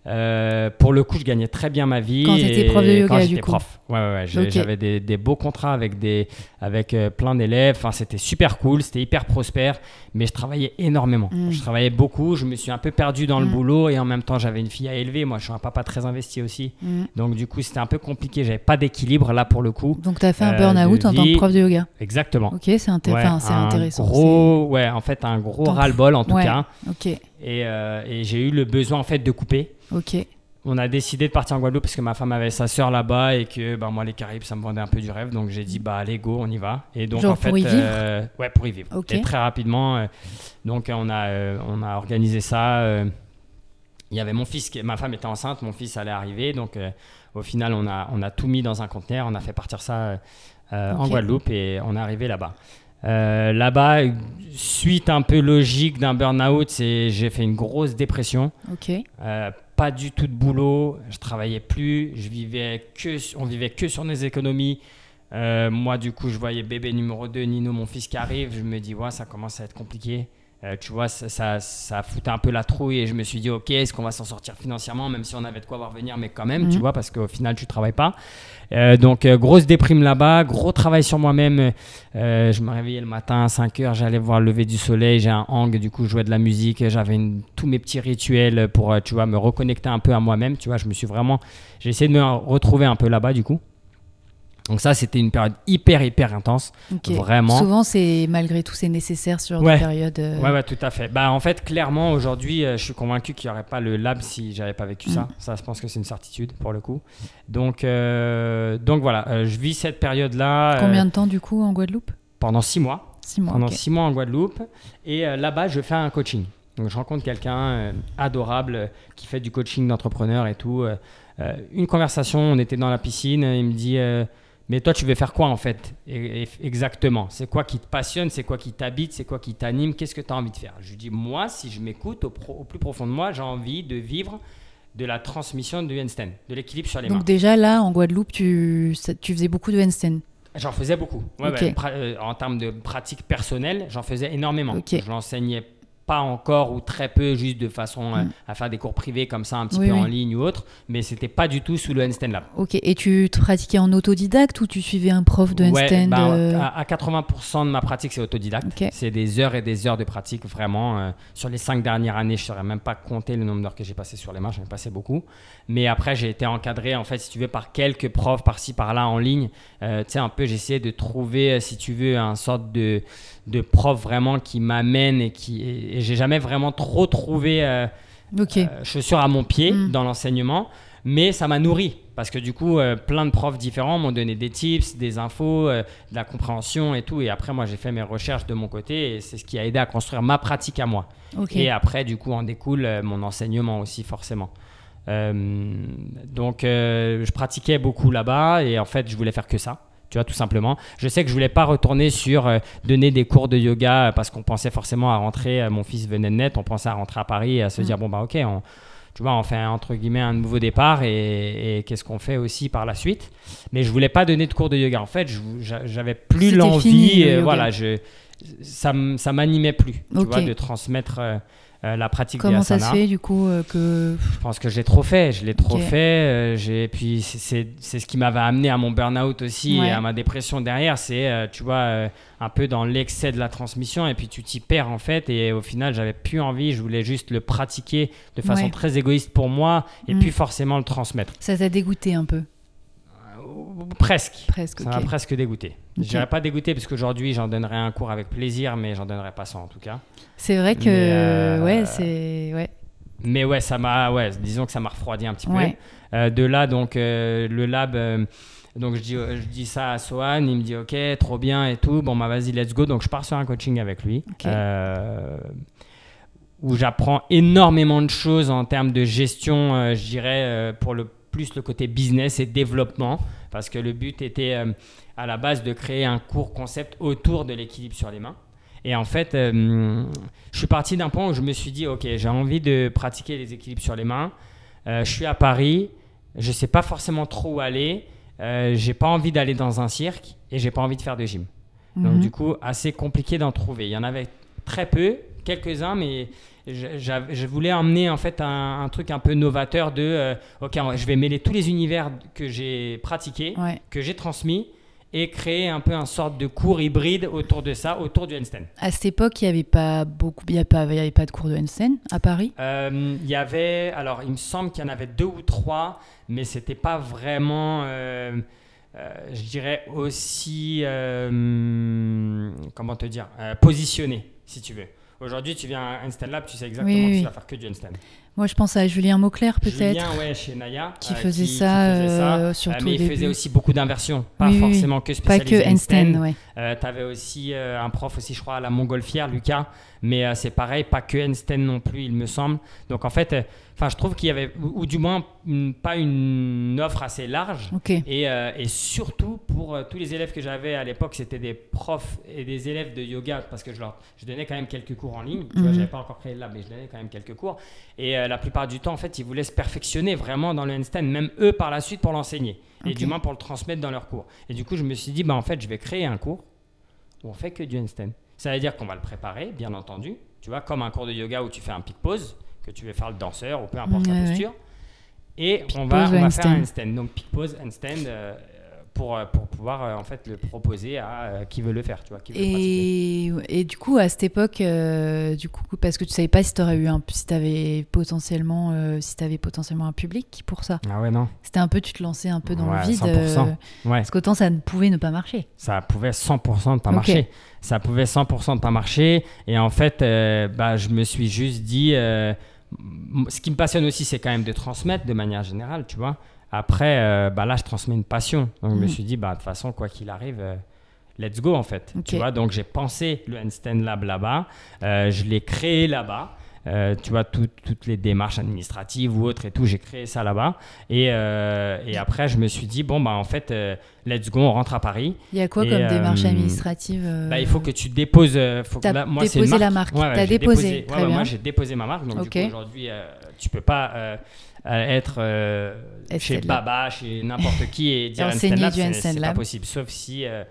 Euh, pour le coup, je gagnais très bien ma vie. Quand t'étais et- prof de yoga, quand du coup. prof. Ouais, ouais, ouais. J'avais des, des beaux contrats avec, des, avec euh, plein d'élèves. Enfin, c'était super cool, c'était hyper prospère, mais je travaillais énormément. Mm. Je travaillais beaucoup, je me suis un peu perdu dans le Mm. boulot et en même temps, j'avais une fille à élever. Moi, je suis un papa très investi aussi. Mm. Donc, du coup, c'était un peu compliqué. J'avais pas d'équilibre là pour le coup. Donc, t'as fait un Euh, burn-out en tant que prof de yoga. Exactement. Ok, c'est Ouais, intéressant. Gros, ouais, en fait, un gros ras-le-bol en tout ouais. cas. Ok, Et, euh, et j'ai eu le besoin en fait de couper. ok. On a décidé de partir en Guadeloupe parce que ma femme avait sa sœur là-bas et que bah, moi les Caraïbes ça me vendait un peu du rêve donc j'ai dit bah allez go on y va et donc Genre en fait pour y vivre euh, ouais pour y vivre Ok. et très rapidement euh, donc on a euh, on a organisé ça euh, il y avait mon fils qui ma femme était enceinte mon fils allait arriver donc euh, au final on a on a tout mis dans un conteneur on a fait partir ça euh, euh, en. Guadeloupe et on est arrivé là-bas Euh, là-bas suite un peu logique d'un burn-out c'est j'ai fait une grosse dépression Ok. euh, pas du tout de boulot, je travaillais plus, je vivais que, on vivait que sur nos économies. Euh, moi, du coup, je voyais bébé numéro 2, Nino, mon fils qui arrive. Je me dis, ouais, ça commence à être compliqué. Euh, tu vois, ça, ça, ça foutait un peu la trouille et je me suis dit, ok, est-ce qu'on va s'en sortir financièrement, même si on avait de quoi voir venir, mais quand même, tu Mhm. vois, parce qu'au final, tu travailles pas. Euh, donc, euh, grosse déprime là-bas, gros travail sur moi-même. Je me réveillais le matin à 5 heures, j'allais voir le lever du soleil, j'ai un hang, du coup, je jouais de la musique, j'avais tous mes petits rituels pour, tu vois, me reconnecter un peu à moi-même, tu vois, je me suis vraiment, j'ai essayé de me retrouver un peu là-bas, du coup. Donc ça, c'était une période hyper, hyper intense. ok. Vraiment. Souvent, c'est malgré tout, c'est nécessaire sur Ouais. des périodes. euh, Ouais, ouais, tout à fait. Bah, en fait, clairement, aujourd'hui, euh, je suis convaincu qu'il n'y aurait pas le lab si j'avais pas vécu ça. Mm. Ça, je pense que c'est une certitude pour le coup. Donc, euh, donc voilà, euh, je vis cette période-là Combien de temps du coup en Guadeloupe? pendant six mois. Six mois. pendant six mois en Guadeloupe. Et là-bas, je fais un coaching. Donc, je rencontre quelqu'un adorable qui fait du coaching d'entrepreneur et tout. Une conversation, on était dans la piscine. Il me dit Mais toi, tu veux faire quoi en fait Et- et- Exactement? C'est quoi qui te passionne C'est quoi qui t'habite C'est quoi qui t'anime? Qu'est-ce que tu as envie de faire? Je lui dis Moi, si je m'écoute au, pro- au plus profond de moi, j'ai envie de vivre de la transmission du handstand, de l'équilibre sur les mains. Donc déjà là, en Guadeloupe, tu, faisais beaucoup de handstand. J'en faisais beaucoup. Ouais, euh, en termes de pratique personnelle, j'en faisais énormément. Je l'enseignais pas encore ou très peu, juste de façon euh, Mm. à faire des cours privés comme ça, un petit Oui, peu en ligne ou autre, mais c'était pas du tout sous le handstand lab. Ok. Et tu te pratiquais en autodidacte ou tu suivais un prof de Ouais, handstand bah, euh, à, à 80% de ma pratique, c'est autodidacte. C'est des heures et des heures de pratique, vraiment. euh, sur les cinq dernières années, je ne saurais même pas compter le nombre d'heures que j'ai passé sur les mains, j'en ai passé beaucoup. Mais après, j'ai été encadré, en fait, si tu veux, par quelques profs par-ci, par-là, en ligne. Euh, tu sais, un peu, essayé de trouver, si tu veux, un sorte de, de prof vraiment qui m'amène et qui. Et, et j'ai jamais vraiment trop trouvé. euh, euh, chaussures à mon pied Mm. dans l'enseignement, mais ça m'a nourri. Parce que du coup, euh, plein de profs différents m'ont donné des tips, des infos, de la compréhension et tout. Et après, moi, j'ai fait mes recherches de mon côté et c'est ce qui a aidé à construire ma pratique à moi. Et après, du coup, en découle mon enseignement aussi, forcément. Donc, je pratiquais beaucoup là-bas et en fait, je voulais faire que ça. Tu vois, tout simplement. Je sais que je voulais pas retourner sur euh, donner des cours de yoga euh, parce qu'on pensait forcément à rentrer. euh, mon fils venait de naître, on pensait à rentrer à Paris et à se Mm. dire bon bah ok, on, tu vois, on fait entre guillemets un nouveau départ et, et qu'est-ce qu'on fait aussi par la suite. Mais je voulais pas donner de cours de yoga. En fait, j'avais plus l'envie. le voilà, je, ça, ça m'animait plus. Tu vois, de transmettre euh, euh, la pratique Comment ça se fait du coup euh, que. Je pense que je l'ai trop fait, je l'ai trop fait. euh, j'ai puis c'est- ce qui m'avait amené à mon burn-out aussi Ouais. et à ma dépression derrière. C'est tu vois un peu dans l'excès de la transmission et puis tu t'y perds en fait. Et au final, j'avais plus envie. Je voulais juste le pratiquer de façon Ouais. très égoïste pour moi et Mm. puis forcément le transmettre. Ça t'a dégoûté un peu Presque. Presque, Ça m'a presque dégoûté. Je dirais pas dégoûté parce qu'aujourd'hui j'en donnerais un cours avec plaisir, mais j'en donnerais pas ça en tout cas. C'est vrai que. Euh, Ouais, c'est. Ouais. Mais ouais, ça m'a, ouais, disons que ça m'a refroidi un petit peu. Ouais. Euh, de là, donc, euh, le lab, donc je dis, je dis ça à Sohan, il me dit, ok, trop bien et tout. Bon, bah vas-y, let's go. Donc, je pars sur un coaching avec lui. Où j'apprends énormément de choses en termes de gestion, euh, je dirais, euh, pour le plus le côté business et développement, parce que le but était euh, à la base de créer un court concept autour de l'équilibre sur les mains. Et en fait, euh, je suis parti d'un point où je me suis dit, ok, j'ai envie de pratiquer les équilibres sur les mains. Euh, je suis à Paris, je sais pas forcément trop où aller. Euh, j'ai pas envie d'aller dans un cirque et j'ai pas envie de faire de gym. Donc Mhm. du coup, assez compliqué d'en trouver. Il y en avait très peu, quelques-uns, mais je, voulais emmener en fait un, un truc un peu novateur de, euh, ok, je vais mêler tous les univers que j'ai pratiqués, Ouais. que j'ai transmis, et créer un peu un sorte de cours hybride autour de ça, autour du handstand. À cette époque, il n'y avait pas beaucoup, il y a pas, il y avait pas de cours de handstand à Paris? Euh, Il y avait, alors il me semble qu'il y en avait deux ou trois, mais c'était pas vraiment, euh, euh, je dirais aussi, comment te dire, positionné, si tu veux. Aujourd'hui, tu viens à Handstand Lab, tu sais exactement Oui, que oui. tu vas faire que du handstand. Moi, je pense à Julien Mauclair, peut-être. Julien, ouais, chez Naya, Qui euh, faisait qui ça, faisait ça. euh, Euh, surtout mais il faisait aussi beaucoup d'inversions, pas Oui, oui, oui. forcément que Pas spécialisé que handstand, ouais. euh, tu avais aussi euh, un prof aussi, je crois, à la Montgolfière, Lucas. Mais euh, c'est pareil, pas que handstand non plus, il me semble. Donc en fait, euh, enfin, je trouve qu'il y avait, ou, ou du moins, une- pas une offre assez large. Ok. Et, euh, et surtout pour euh, tous les élèves que j'avais à l'époque, c'était des profs et des élèves de yoga parce que je leur je donnais quand même quelques cours en ligne. Vois, Mhm. j'avais pas encore créé le lab, mais je donnais quand même quelques cours. Et euh, la plupart du temps, en fait, ils voulaient se perfectionner vraiment dans le handstand, même eux par la suite pour l'enseigner et du moins pour le transmettre dans leurs cours. Et du coup, je me suis dit, bah en fait, je vais créer un cours où on fait que du handstand. Ça veut dire qu'on va le préparer, bien entendu. Tu vois, comme un cours de yoga où tu fais un pic pose, que tu veux faire le danseur ou peu importe Ouais, la ouais. posture. Et on va, on va faire un handstand. Donc pic pose, handstand, euh, pour, euh, pour pouvoir euh, en fait le proposer à euh, qui veut le faire, tu vois, qui veut. Et, et du coup, à cette époque, euh, du coup, parce que tu savais pas si tu aurais eu un, si t'avais potentiellement, euh, si t'avais potentiellement un public pour ça. Ah ouais, non. C'était un peu, tu te lançais un peu dans Ouais, le vide. 100%. euh, Ouais. parce qu'autant ça ne pouvait ne pas marcher. ça pouvait 100% ne pas marcher. Ça pouvait 100% ne pas marcher. Et en fait, bah, je me suis juste dit, ce qui me passionne aussi, c'est quand même de transmettre de manière générale, tu vois. Après, euh, bah, là, je transmets une passion. Donc, je me Mhm. suis dit, bah, de toute façon, quoi qu'il arrive, euh, let's go, en fait. Tu vois, donc j'ai pensé le Handstand Lab là-bas. Euh, je l'ai créé là-bas. Tu vois, tout- toutes les démarches administratives ou autres et tout, j'ai créé ça là-bas. Et, et après, je me suis dit, bon, bah, en fait, let's go, on rentre à Paris. Il y a quoi Et, comme démarche administrative Bah, il faut que tu déposes. faut que- là, moi, déposé la marque. Ouais, ouais, T'as j'ai déposé, ouais, moi, j'ai déposé ma marque. Donc, aujourd'hui, tu peux pas être euh, chez. Baba, chez n'importe qui et dire du c'est- pas possible. Sauf si euh,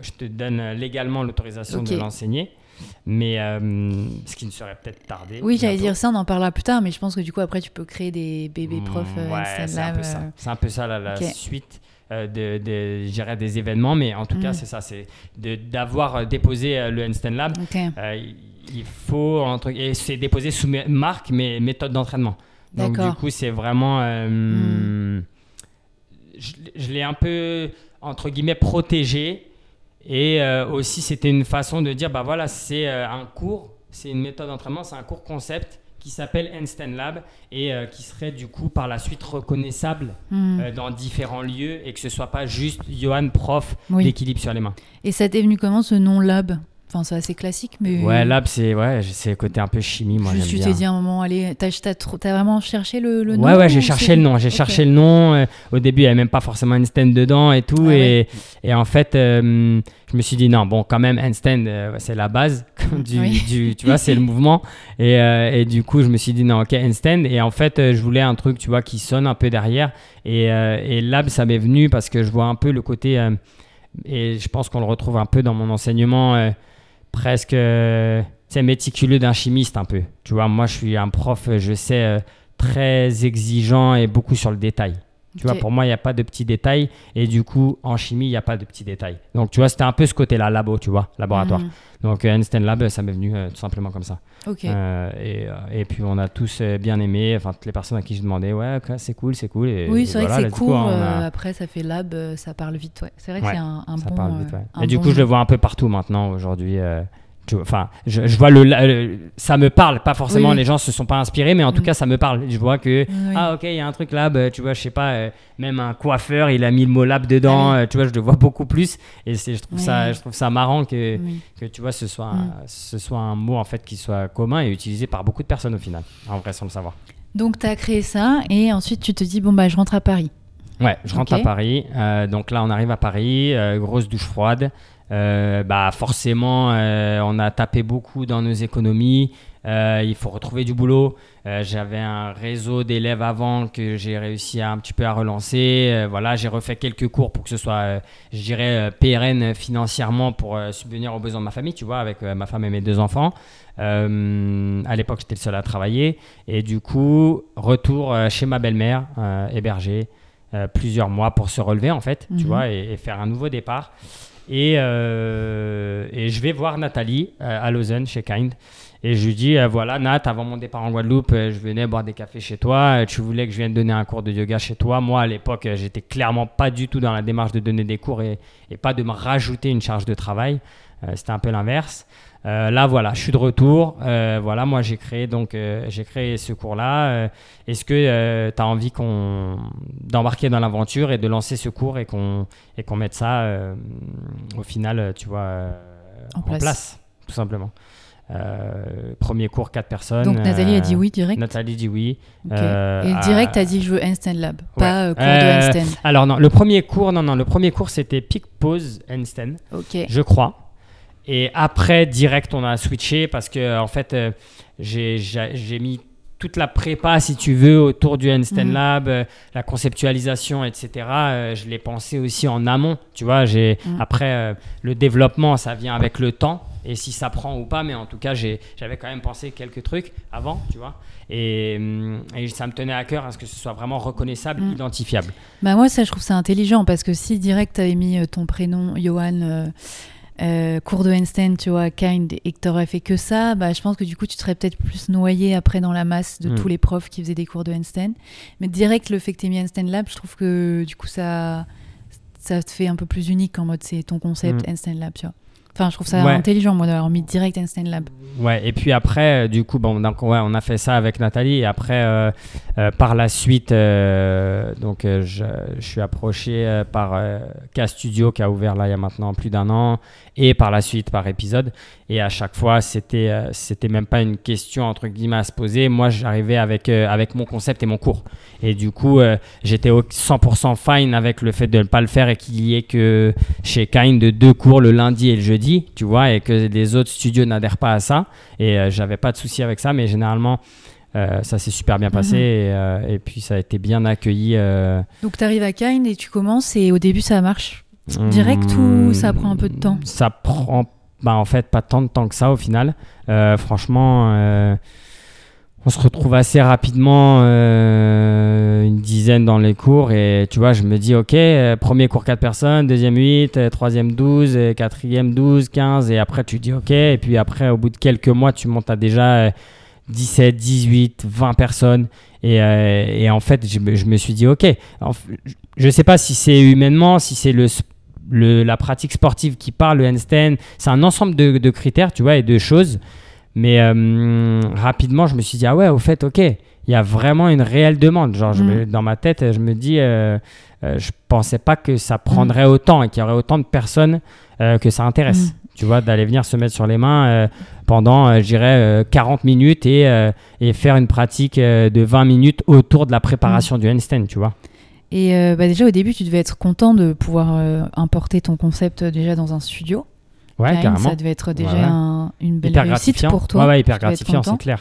je te donne légalement l'autorisation de l'enseigner. Mais euh, ce qui ne serait peut-être tardé. Oui, j'allais dire ça, on en parlera plus tard, mais je pense que du coup, après, tu peux créer des bébés profs euh, Mm, ouais, c'est un Lab, peu ça. C'est un peu ça la, suite de, de, des événements. Mais en tout cas, Mm. c'est ça. C'est d'avoir déposé le Handstand Lab. Euh, il- faut entre et c'est déposé sous marque mais méthode d'entraînement donc du coup c'est vraiment euh, Hmm. je, je l'ai un peu entre guillemets protégé et euh, aussi c'était une façon de dire bah voilà c'est euh, un cours c'est une méthode d'entraînement c'est un cours concept qui s'appelle Handstand Lab et euh, qui serait du coup par la suite reconnaissable Hmm. euh, dans différents lieux et que ce soit pas juste Johan, prof Oui. d'équilibre sur les mains. Et ça t'est venu comment ce nom lab? Enfin, c'est assez classique, mais. Ouais, Lab, c'est ouais, le côté un peu chimie, moi tu bien. t'es dit à un moment, allez, t'as vraiment cherché le, le nom Ouais, ouais, j'ai cherché le nom. J'ai cherché le nom. euh, au début, il n'y avait même pas forcément handstand dedans et tout. Ah et, et en fait, euh, je me suis dit, non, bon, quand même, handstand, euh, c'est la base. du, Oui. du- tu vois, c'est le mouvement. Et, euh, et du coup, je me suis dit, non, ok, handstand. Et en fait, euh, je voulais un truc, tu vois, qui sonne un peu derrière. Et, et lab, ça m'est venu parce que je vois un peu le côté. et je pense qu'on le retrouve un peu dans mon enseignement, presque. euh, c'est méticuleux d'un chimiste un peu. Tu vois, moi, je suis un prof, je sais, euh, très exigeant et beaucoup sur le détail. Tu vois, pour moi, il n'y a pas de petits détails. Et du coup, en chimie, il n'y a pas de petits détails. Donc, tu vois, c'était un peu ce côté-là, labo, tu vois, laboratoire. Mhm. Donc, euh, Einstein Lab, ça m'est venu euh, tout simplement comme ça. Ok. Euh, et, et puis, on a tous bien aimé. Enfin, toutes les personnes à qui je demandais, ouais, c'est cool, c'est cool. Et, oui, c'est vrai que c'est court. hein, a- après, ça fait lab, ça parle vite. Ouais. C'est vrai que Ouais, c'est un, un ça bon. parle vite, ouais. un Et du coup, je le vois un peu partout maintenant, aujourd'hui. Enfin, je, je vois le, le- Ça me parle, pas forcément, Oui, les gens se sont pas inspirés, mais en tout Mm. cas, ça me parle. Je vois que, Oui. ah, ok, il y a un truc là, bah, tu vois, je sais pas, euh, même un coiffeur, il a mis le mot lab dedans, Ah oui. euh, tu vois, je le vois beaucoup plus. Et c'est- je, trouve ça, je trouve ça marrant que, que tu vois, ce soit, Mm. un, ce soit un mot en fait qui soit commun et utilisé par beaucoup de personnes au final, en vrai, sans le savoir. Donc, tu as créé ça et ensuite, tu te dis, bon, bah, je rentre à Paris. Ouais, je rentre à Paris. euh, donc là, on arrive à Paris, euh, grosse douche froide. Euh, bah forcément, euh, on a tapé beaucoup dans nos économies. Euh, il faut retrouver du boulot. J'avais un réseau d'élèves avant que j'ai réussi à un petit peu à relancer. Voilà, j'ai refait quelques cours pour que ce soit, je dirais, pérenne financièrement pour subvenir aux besoins de ma famille. Tu vois, avec ma femme et mes deux enfants. À l'époque, j'étais le seul à travailler. Et du coup, retour chez ma belle-mère, hébergée plusieurs mois pour se relever en fait, tu Mhm. vois, et, et faire un nouveau départ. Et, euh, et je vais voir Nathalie euh, à Lausanne chez Kind. Et je lui dis, euh, voilà, Nat, avant mon départ en Guadeloupe, je venais boire des cafés chez toi. Tu voulais que je vienne donner un cours de yoga chez toi. Moi, à l'époque, j'étais clairement pas du tout dans la démarche de donner des cours et, pas de me rajouter une charge de travail. C'était un peu l'inverse. Euh, là, voilà, je suis de retour. Euh, voilà, moi, j'ai créé donc euh, j'ai créé ce cours-là. Est-ce que tu as envie qu'on d'embarquer dans l'aventure et de lancer ce cours et qu'on et qu'on mette ça au final, tu vois, En place. tout simplement. Premier cours, quatre personnes. Donc, Nathalie a dit oui direct. Nathalie dit oui. Et direct, tu as dit, je veux Handstand Lab, pas cours de handstand. Alors non, le premier cours, non non, le premier cours c'était pick pause Ok. je crois. Et après, direct, on a switché parce que, en fait, euh, j'ai mis toute la prépa, si tu veux, autour du Handstand Mhm. Lab, euh, la conceptualisation, etc. euh, je l'ai pensé aussi en amont. Tu vois, j'ai Mhm. après euh, le développement, ça vient avec le temps et si ça prend ou pas. Mais en tout cas, j'avais quand même pensé quelques trucs avant, tu vois. Et, hum, et ça me tenait à cœur à ce que ce soit vraiment reconnaissable, Mhm. identifiable. Bah moi ça je trouve ça intelligent parce que si direct t'avais mis euh, ton prénom Johan euh, cours de handstand tu vois kind et que t'aurais fait que ça bah je pense que du coup tu serais peut-être plus noyé après dans la masse de Mm. tous les profs qui faisaient des cours de handstand mais direct le fait que t'aies mis handstand lab je trouve que du coup ça ça te fait un peu plus unique en mode c'est ton concept Mm. handstand lab tu vois enfin je trouve ça Ouais. intelligent moi d'avoir mis direct handstand lab Ouais, et puis après, euh, du coup, bon, donc, ouais, on a fait ça avec Nathalie. Et après, euh, euh, par la suite, donc, je, je suis approché par K-Studio qui a ouvert là il y a maintenant plus d'un an. Et par la suite, par épisode. Et à chaque fois, c'était euh, c'était même pas une question entre guillemets à se poser. Moi, j'arrivais avec, euh, avec mon concept et mon cours. Et du coup, euh, j'étais au 100% fine avec le fait de ne pas le faire et qu'il y ait que chez Kind de deux cours le lundi et le jeudi, tu vois, et que les autres studios n'adhèrent pas à ça. Et euh, j'avais pas de souci avec ça, mais généralement, euh, ça s'est super bien passé Mhm. et, euh, et puis ça a été bien accueilli. euh, donc t'arrives à kind et tu commences et au début ça marche? Direct ou ça prend un peu de temps Ça prend, bah, en fait, pas tant de temps que ça au final. Euh, franchement, euh, on se retrouve assez rapidement, euh, une dizaine dans les cours. Et tu vois, je me dis, OK, premier cours 4 personnes, deuxième 8, euh, troisième 12, euh, quatrième 12, 15. Et après, tu dis, OK. Et puis après, au bout de quelques mois, tu montes à déjà euh, 17, 18, 20 personnes. Et, et en fait, je, me- je me suis dit, OK. Je ne sais pas si c'est humainement, si c'est le, sp- le- la pratique sportive qui parle, le handstand. C'est un ensemble de, de critères, tu vois, et de choses. Mais euh, rapidement, je me suis dit, ah ouais, au fait, ok, il y a vraiment une réelle demande. Genre, je Mm. me- dans ma tête, je me dis, euh, euh, je pensais pas que ça prendrait autant et qu'il y aurait autant de personnes euh, que ça intéresse. Mm. Tu vois, d'aller venir se mettre sur les mains euh, pendant, je dirais, euh, 40 minutes et, et faire une pratique de 20 minutes autour de la préparation Mm. du handstand, tu vois. Et euh, bah, déjà au début, tu devais être content de pouvoir euh, importer ton concept euh, déjà dans un studio. Ouais, carrément. Ça devait être déjà Ouais, ouais. un- une belle Hyper réussite pour toi. Ouais, ouais, hyper gratifiant, c'est clair.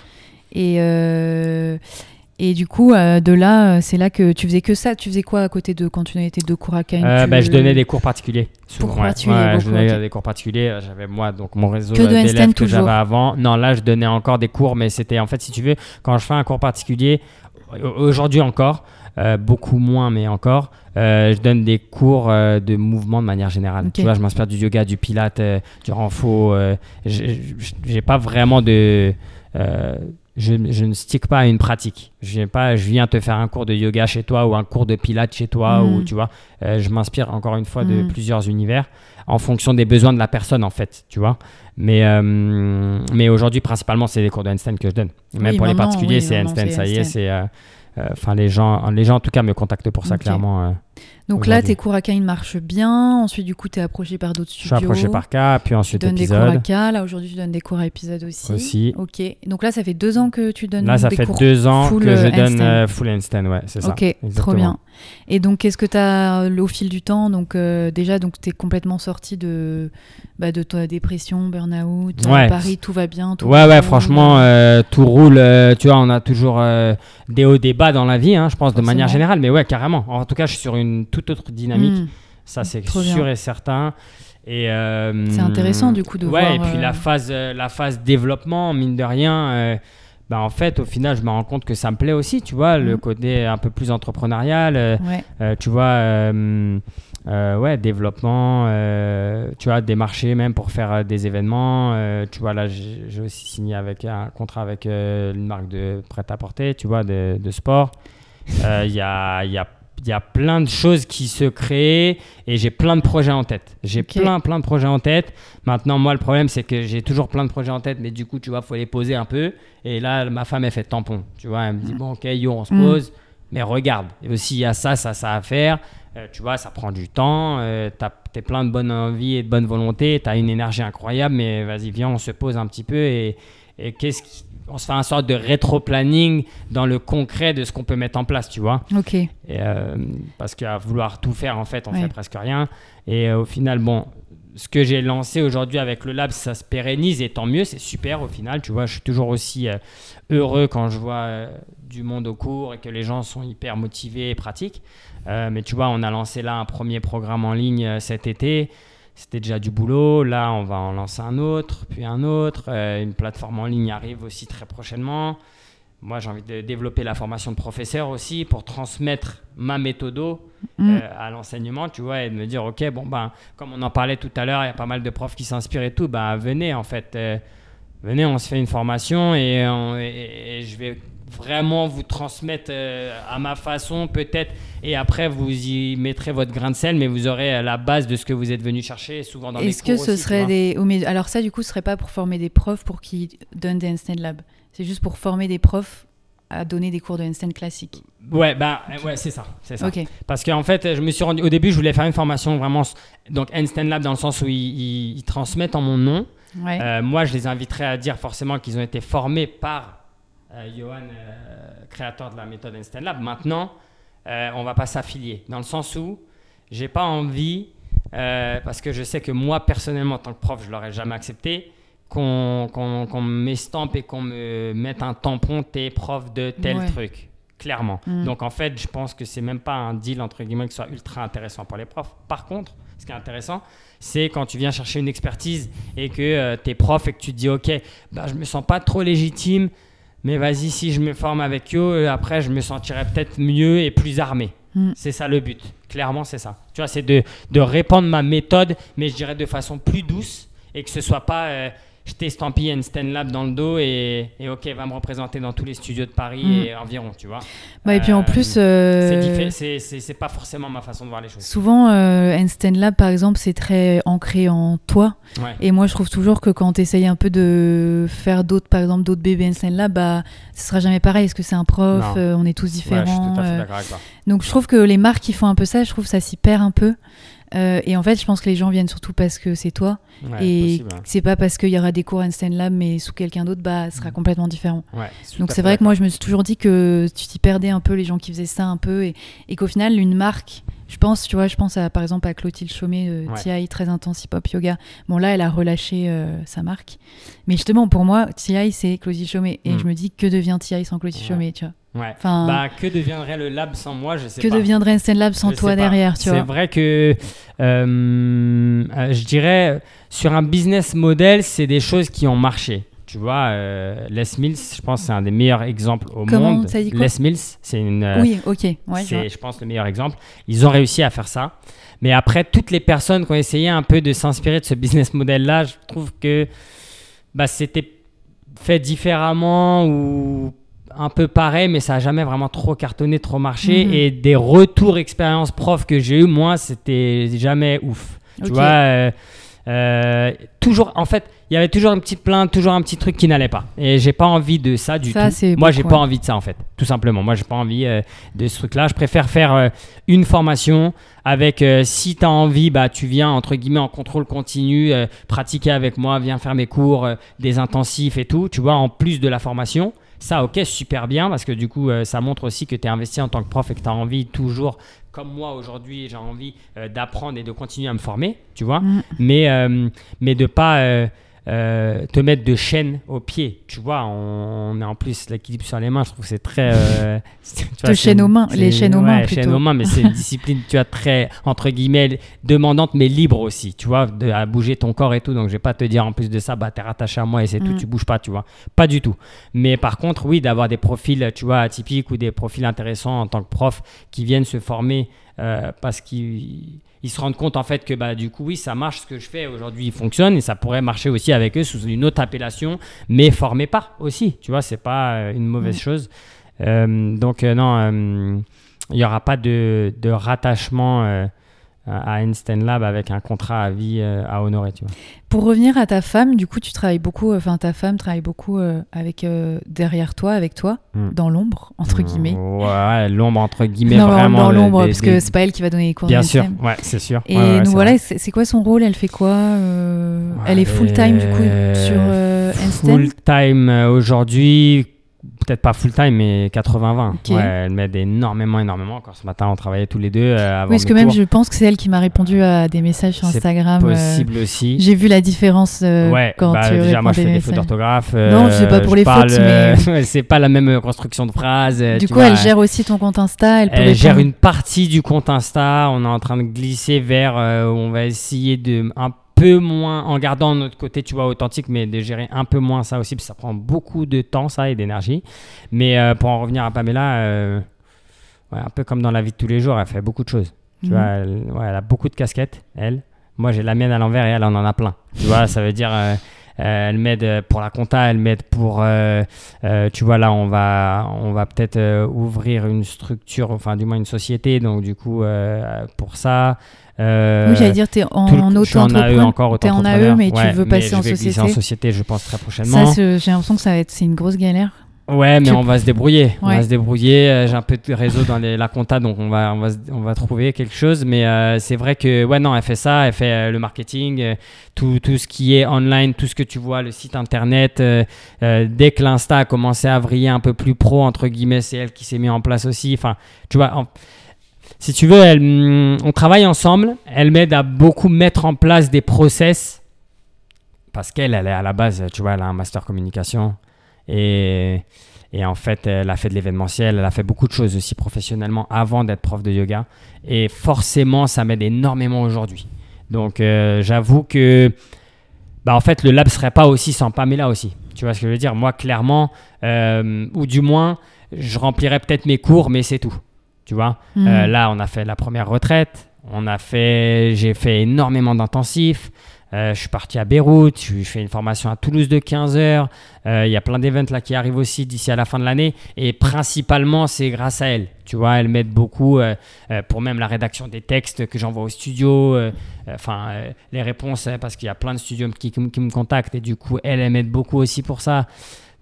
Et, euh, et du coup, de là, c'est là que tu faisais que ça. Tu faisais quoi à côté de quand tu étais de cours à Caen tu- bah, je donnais des cours particuliers. souvent, Cours particuliers, je donnais des cours particuliers. J'avais moi donc mon réseau d'élèves que j'avais avant. Non, là je donnais encore des cours, mais c'était en fait si tu veux quand je fais un cours particulier au- aujourd'hui encore. Euh, beaucoup moins, mais encore. euh, je donne des cours euh, de mouvement de manière générale. Tu vois, je m'inspire du yoga, du pilate, du renfo. j'ai pas vraiment de. je, je ne stick pas à une pratique. Je, pas, je viens te faire un cours de yoga chez toi ou un cours de pilates chez toi ou tu vois. Euh, je m'inspire encore une fois de Mm. plusieurs univers en fonction des besoins de la personne en fait, tu vois. Mais, euh, mais aujourd'hui principalement c'est des cours de handstand que je donne. Même Oui, pour les particuliers oui, c'est handstand, ça y est, c'est euh, enfin les gens les gens en tout cas me contactent pour ça clairement. Euh. Donc là, tes cours à Caen marchent bien. Ensuite, du coup, tu es approché par d'autres je studios. suis approché par cas, puis Tu ensuite donnes des cours à épisode. K. Là, aujourd'hui, tu donnes des cours à épisode aussi. Aussi. Ok. Donc là, ça fait deux ans que tu donnes Là ça des fait cours deux ans que je euh, donne euh, full handstand, ouais, c'est ça. Ok, trop bien. Et donc, qu'est-ce que tu as au fil du temps Donc, euh, déjà, donc tu es complètement sorti de, bah, de ta dépression, burn-out. Ouais. Paris, tout va bien. Tout Ouais, ouais, franchement, euh, tout roule. euh, tu vois, on a toujours euh, des hauts, des bas dans la vie, hein, je pense, de manière générale. Mais ouais, carrément. En tout cas, je suis sur une toute autre dynamique. Mm. Ça, c'est bien. sûr et certain. Et euh, C'est intéressant, du coup, de ouais, voir, et puis euh, la phase, euh, la phase développement, mine de rien. euh, bah, en fait, au final, je me rends compte que ça me plaît aussi, tu vois, le Mhm. côté un peu plus entrepreneurial. euh, Ouais. euh, tu vois, euh, euh, ouais, développement, euh, tu vois, des marchés même pour faire euh, des événements. euh, tu vois, là, j'ai aussi signé avec un contrat avec euh, une marque de prêt-à-porter, tu vois, de, de sport. Euh, Il y, a, y, a, il y a plein de choses qui se créent et j'ai plein de projets en tête. J'ai plein, plein de projets en tête. Maintenant, moi, le problème, c'est que j'ai toujours plein de projets en tête, mais du coup, tu vois, faut les poser un peu. Et là, ma femme, elle fait tampon. Tu vois, elle me dit, bon, ok, yo, on se Mm. pose. Mais regarde, et aussi il y a ça, ça, ça à faire. Euh, tu vois, ça prend du temps. Euh, t'as t'es plein de bonne envie et de bonne volonté. Tu as une énergie incroyable, mais vas-y, viens, on se pose un petit peu et, et qu'est-ce qui- on se fait un sorte de rétro-planning dans le concret de ce qu'on peut mettre en place, tu vois. Ok. Et, euh, parce qu'à vouloir tout faire, en fait, on Ouais. fait presque rien. Et euh, au final, bon, ce que j'ai lancé aujourd'hui avec le lab, ça se pérennise et tant mieux, c'est super au final. Tu vois, je suis toujours aussi euh, heureux quand je vois du monde au cours et que les gens sont hyper motivés et pratiques. Mais tu vois, on a lancé là un premier programme en ligne cet été. C'était déjà du boulot. Là, on va en lancer un autre, puis un autre. Euh, une plateforme en ligne arrive aussi très prochainement. Moi, j'ai envie de développer la formation de professeur aussi pour transmettre ma méthodo Mm. euh, à l'enseignement, tu vois, et de me dire, ok, bon, ben, comme on en parlait tout à l'heure, il y a pas mal de profs qui s'inspirent et tout, ben, venez, en fait, euh, venez, on se fait une formation et, on- et- et je vais vraiment vous transmettre euh, à ma façon, peut-être, et après, vous y mettrez votre grain de sel, mais vous aurez euh, la base de ce que vous êtes venu chercher, souvent dans les Est-ce que ce aussi, serait des. oh, mais alors, ça, du coup, ce serait pas pour former des profs pour qu'ils donnent des handstand lab. C'est juste pour former des profs à donner des cours de handstand classiques. Ouais, ben, ouais, c'est ça, c'est ça. Ok. Parce qu'en fait, je me suis rendu. Au début, je voulais faire une formation vraiment. Donc, Handstand Lab, dans le sens où ils, ils- ils transmettent en mon nom. Ouais. Euh, moi, je les inviterais à dire forcément qu'ils ont été formés par Johan, euh, créateur de la méthode Handstand Lab. Maintenant, euh, on va pas s'affilier. Dans le sens où j'ai pas envie, euh, parce que je sais que moi, personnellement, en tant que prof, je l'aurais jamais accepté, qu'on qu'on qu'on m'estampe et qu'on me mette un tampon, t'es prof de tel Ouais. truc. Clairement. Mm. Donc en fait, je pense que c'est même pas un deal entre guillemets qui soit ultra intéressant pour les profs. Par contre, ce qui est intéressant, c'est quand tu viens chercher une expertise et que tu es prof et que tu te dis ok, bah, je me sens pas trop légitime, mais vas-y si je me forme avec eux, après je me sentirai peut-être mieux et plus armé. Mm. C'est ça le but. Clairement, c'est ça. Tu vois, c'est de, de répandre ma méthode, mais je dirais de façon plus douce et que ce soit pas euh, je t'estampille Einstein Lab dans le dos et, et ok, va me représenter dans tous les studios de Paris Mm. et environ, tu vois. Bah, et puis en Euh, plus, c'est euh, c'est- pas forcément ma façon de voir les choses. souvent, euh, Einstein Lab, par exemple, c'est très ancré en toi. Ouais. Et moi, je trouve toujours que quand tu essayes un peu de faire d'autres, par exemple, d'autres bébés Einstein Lab, bah, ce sera jamais pareil. Est-ce que c'est un prof euh, On est tous Ouais, je suis différents. tout à fait euh, d'accord avec toi. Donc je trouve que les marques qui font un peu ça, je trouve que ça s'y perd un peu. Euh, et en fait, je pense que les gens viennent surtout parce que c'est toi. Ouais, et hein. c'est pas parce qu'il y aura des cours Einstein Lab, mais sous quelqu'un d'autre, bah, ce sera Mm. complètement différent. Ouais, Donc c'est vrai que moi, je me suis toujours dit que tu t'y perdais un peu, les gens qui faisaient ça un peu. Et, et qu'au final, une marque, je pense, tu vois, je pense à, par exemple à Clotilde Chaumet Ouais. TI, très intense hip-hop yoga. Bon, là, elle a relâché euh, sa marque. Mais justement, pour moi, TI, c'est Clotilde Chaumet. Et Mm. je me dis, que devient TI sans Clotilde. Chaumet, tu vois? Ouais. Enfin, Bah, que deviendrait le lab sans moi Je sais que pas. deviendrait Einstein Lab sans Je toi derrière, tu C'est vrai que euh, euh, je dirais sur un business model, c'est des choses qui ont marché. Tu vois, euh, Les Mills, je pense, c'est un des meilleurs exemples au Comment monde. ça dit quoi Les Mills, c'est une. euh, Oui, ok. Ouais, c'est, je pense, le meilleur exemple. Ils ont réussi à faire ça. Mais après, toutes les personnes qui ont essayé un peu de s'inspirer de ce business model-là, je trouve que bah, c'était fait différemment ou un peu pareil, mais ça n'a jamais vraiment trop cartonné, trop marché. Mhm. Et des retours expérience prof que j'ai eu, moi, c'était jamais ouf. Tu vois, euh, euh, toujours, en fait, il y avait toujours une petite plainte, toujours un petit truc qui n'allait pas. Et j'ai pas envie de ça du Ça, tout. Moi, j'ai pas envie de ça, en fait, tout simplement. Moi, j'ai pas envie euh, de ce truc-là. Je préfère faire euh, une formation avec, euh, si tu as envie, bah, tu viens, entre guillemets, en contrôle continu, pratiquer avec moi, viens faire mes cours, des intensifs et tout, tu vois, en plus de la formation. Ça, ok, super bien, parce que du coup, euh, ça montre aussi que tu es investi en tant que prof et que tu as envie toujours, comme moi aujourd'hui, j'ai envie euh, d'apprendre et de continuer à me former, tu vois, mais, euh, mais de pas euh, te mettre de chaîne au pied, tu vois, on, on est en plus l'équilibre sur les mains, je trouve que c'est très... euh, tu vois, De chaîne aux mains, les chaînes aux mains ouais, chaîne aux mains, mais c'est une discipline, tu vois, très, entre guillemets, demandante, mais libre aussi, tu vois, de, à bouger ton corps et tout. Donc, je vais pas te dire en plus de ça, bah, t'es rattaché à moi et c'est tout, tu bouges pas, tu vois. Pas du tout. Mais par contre, oui, d'avoir des profils, tu vois, atypiques ou des profils intéressants en tant que prof qui viennent se former euh, parce qu'ils ils se rendent compte en fait que bah du coup oui ça marche ce que je fais aujourd'hui il fonctionne et ça pourrait marcher aussi avec eux sous une autre appellation mais formé pas aussi tu vois c'est pas euh, une mauvaise Mm. chose Euh, donc euh, non il y aura pas de, de rattachement à Einstein Lab avec un contrat à vie euh, à honorer tu vois. Pour revenir à ta femme, du coup, tu travailles beaucoup, enfin, ta femme travaille beaucoup euh, avec, euh, derrière toi, avec toi, Mm. dans l'ombre, entre guillemets. ouais l'ombre entre guillemets non, vraiment dans l'ombre, parce des- que c'est pas elle qui va donner les cours bien sûr ouais c'est sûr. Et Ouais, c'est voilà, c'est quoi son rôle? Elle fait quoi euh, Elle est full time du coup Euh, sur euh, Einstein Full time euh, aujourd'hui, peut-être pas full time, mais 80-20. Ok. Ouais, elle m'aide énormément, énormément. Encore ce matin, on travaillait tous les deux euh, avant Oui, parce que même je pense que c'est elle qui m'a répondu à des messages sur C'est Instagram. euh, Possible aussi. J'ai vu la différence euh, ouais, quand bah, tu déjà, moi, je fais des fautes d'orthographe. Non, je sais pas pour les parle, fautes, euh, c'est pas la même construction de phrase. Du coup, vois. elle gère aussi ton compte Insta. Elle, gère une partie du compte Insta. On est en train de glisser vers. euh, on va essayer de un peu moins, en gardant notre côté, tu vois, authentique, mais de gérer un peu moins ça aussi, parce que ça prend beaucoup de temps, ça, et d'énergie. Mais euh, pour en revenir à Pamela, euh, ouais, un peu comme dans la vie de tous les jours, elle fait beaucoup de choses. Tu Mhm. vois, elle, ouais, elle a beaucoup de casquettes, elle. Moi, j'ai la mienne à l'envers et elle, elle en a plein. Tu vois, ça veut dire. Euh, euh, elle m'aide pour la compta, elle m'aide pour, euh, euh, tu vois là, on va, on va peut-être euh, ouvrir une structure, enfin du moins une société, donc du coup euh, pour ça. euh, Oui, j'allais dire, t'es en, tout le- en en auto-entrepreneur. encore, T'es en AE, mais tu Ouais, veux passer en je vais glisser société. en société, je pense très prochainement. Ça, j'ai l'impression que ça va être, c'est une grosse galère. Ouais, mais Tu- on va se débrouiller. On va se débrouiller. Euh, J'ai un peu de réseau dans les- la compta, donc on va, on va, on va trouver quelque chose. Mais euh, c'est vrai que, ouais, non, elle fait ça. Elle fait euh, le marketing, euh, tout, tout ce qui est online, tout ce que tu vois, le site internet. dès que l'Insta a commencé à vriller un peu plus pro, entre guillemets, c'est elle qui s'est mis en place aussi. Enfin, tu vois, en- si tu veux, elle, hum, on travaille ensemble. Elle m'aide à beaucoup mettre en place des process. Parce qu'elle, elle est à la base, tu vois, elle a un master communication. Et, et en fait, elle a fait de l'événementiel, elle a fait beaucoup de choses aussi professionnellement avant d'être prof de yoga. Et forcément, ça m'aide énormément aujourd'hui. Donc, euh, j'avoue que, bah, en fait, le lab serait pas aussi sans Pamela aussi. Tu vois ce que je veux dire? Moi, clairement, euh, ou du moins, je remplirais peut-être mes cours, mais c'est tout. Tu vois? Mhm. euh, là, on a fait la première retraite. On a fait, j'ai fait énormément d'intensifs. Euh, je suis parti à Beyrouth, je, fais une formation à Toulouse de 15 heures. Euh, Il y a plein d'événements là qui arrivent aussi d'ici à la fin de l'année. Et principalement, c'est grâce à elle. Tu vois, elle m'aide beaucoup euh, pour même la rédaction des textes que j'envoie au studio. Enfin, les réponses, euh, parce qu'il y a plein de studios qui, qui me- contactent. Et du coup, elle, elle m'aide beaucoup aussi pour ça.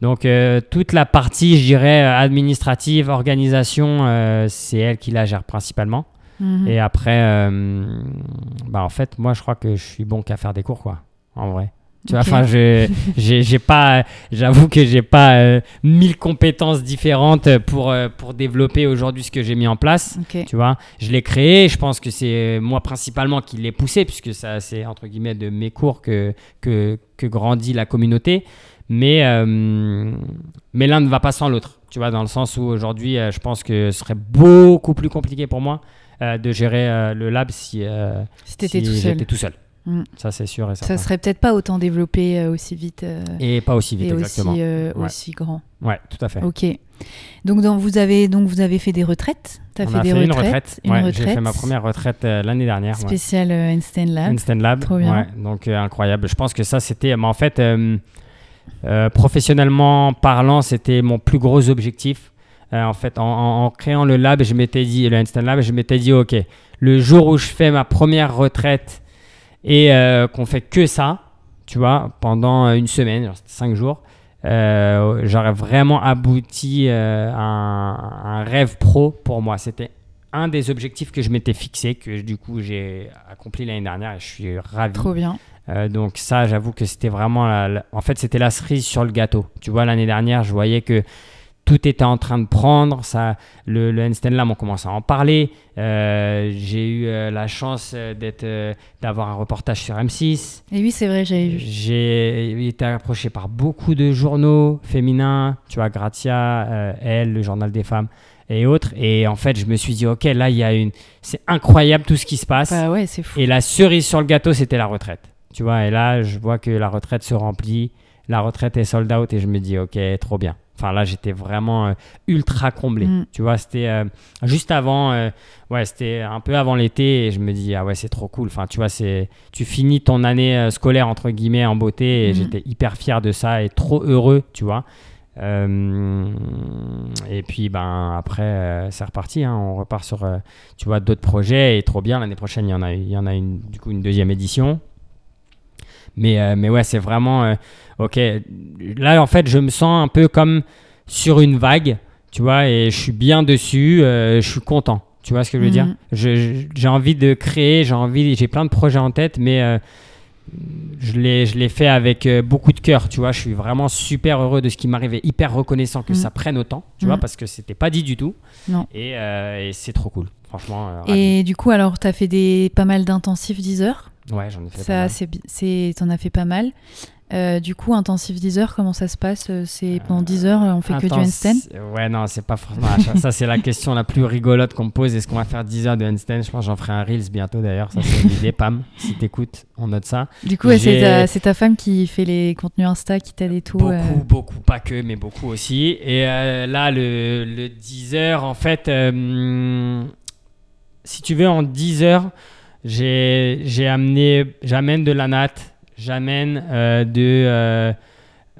Donc, toute la partie, je dirais, administrative, organisation, c'est elle qui la gère principalement. Mhm. Et après, euh, bah en fait, moi, je crois que je suis bon qu'à faire des cours, quoi. En vrai. Tu vois, enfin, je- j'ai pas, j'avoue que j'ai pas euh, mille compétences différentes pour, euh, pour développer aujourd'hui ce que j'ai mis en place. Tu vois, je l'ai créé. Je pense que c'est moi principalement qui l'ai poussé, puisque ça, c'est entre guillemets de mes cours que, que, que grandit la communauté. Mais, euh, mais l'un ne va pas sans l'autre. Tu vois, dans le sens où aujourd'hui, je pense que ce serait beaucoup plus compliqué pour moi euh, de gérer euh, le lab si, euh, Si t'étais si tout seul. j'étais tout seul. Mm. Ça, c'est sûr et certain. Ça serait peut-être pas autant développé aussi vite Et pas aussi vite, et aussi, exactement. Ouais. aussi grand. Ouais, tout à fait. Ok. Donc, dans- vous avez donc vous avez fait des retraites. T'as On fait a des fait une retraites. retraite. une Ouais, J'ai retraite fait ma première retraite euh, l'année dernière. ouais. spéciale euh, Einstein Lab. Instant Lab. Trop bien. Ouais, donc euh, incroyable. Je pense que ça, c'était. Mais en fait, professionnellement parlant, c'était mon plus gros objectif. Euh, en fait, en, en- en créant le lab, je m'étais dit, le Instant Lab, je m'étais dit, OK, le jour où je fais ma première retraite et euh, qu'on fait que ça, tu vois, pendant une semaine, genre cinq jours, euh, j'aurais vraiment abouti euh, à un, un rêve pro pour moi. C'était un des objectifs que je m'étais fixé, que du coup j'ai accompli l'année dernière et je suis ravi. Trop bien. Euh, donc ça, j'avoue que c'était vraiment, la, la- en fait, c'était la cerise sur le gâteau. Tu vois, l'année dernière, je voyais que tout était en train de prendre. Ça, le, le Einstein Lab, on commençait à en parler. Euh, j'ai eu euh, la chance euh, d'être, euh, d'avoir un reportage sur M6. Et oui, c'est vrai, vu. J'ai été approché par beaucoup de journaux féminins, tu vois, Gratia, Elle, le Journal des femmes et autres. Et en fait, je me suis dit, ok, là, il y a une, c'est incroyable tout ce qui se passe. Bah ouais, c'est fou. Et la cerise sur le gâteau, c'était la retraite. Tu vois, et là, je vois que la retraite se remplit, la retraite est sold out, et je me dis, ok, trop bien. Enfin, là, j'étais vraiment euh, ultra comblé. Mm. Tu vois, c'était euh, juste avant, euh, ouais, c'était un peu avant l'été, et je me dis, ah ouais, c'est trop cool. Enfin, tu vois, c'est, tu finis ton année scolaire, entre guillemets, en beauté, et Mm. j'étais hyper fier de ça, et trop heureux, tu vois. Et puis ben après c'est reparti hein. on repart sur tu vois d'autres projets et trop bien l'année prochaine il y en a il y en a une du coup une deuxième édition mais euh, mais ouais c'est vraiment euh, ok là en fait je me sens un peu comme sur une vague tu vois et je suis bien dessus euh, je suis content tu vois ce que je veux dire? Je- j'ai envie de créer j'ai envie j'ai plein de projets en tête mais euh, je l'ai fait avec euh, beaucoup de cœur tu vois je suis vraiment super heureux de ce qui m'arrive et hyper reconnaissant que Mhm. ça prenne autant tu vois parce que c'était pas dit du tout Non. et, euh, et c'est trop cool franchement. Et du coup, alors, t'as fait des pas mal d'intensifs 10 heures? Ouais j'en ai fait pas Ça, mal. bi- c'est, t'en as fait pas mal. Euh, du coup, intensif 10 heures, comment ça se passe Euh, C'est pendant 10 heures, on fait que du handstand? Ouais, non, c'est pas forcément. ça, c'est la question la plus rigolote qu'on me pose. Est-ce qu'on va faire 10 heures de handstand? Je pense que j'en ferai un Reels bientôt d'ailleurs. Ça, c'est une idée. Pam, si t'écoutes, on note ça. Du coup, c'est, ta, femme qui fait les contenus Insta, qui t'aide et tout. Beaucoup, euh. beaucoup, pas que, mais beaucoup aussi. Et euh, là, le, le 10 heures, en fait, euh, si tu veux, en 10 heures, j'ai amené, j'amène de la natte, j'amène euh, de. euh,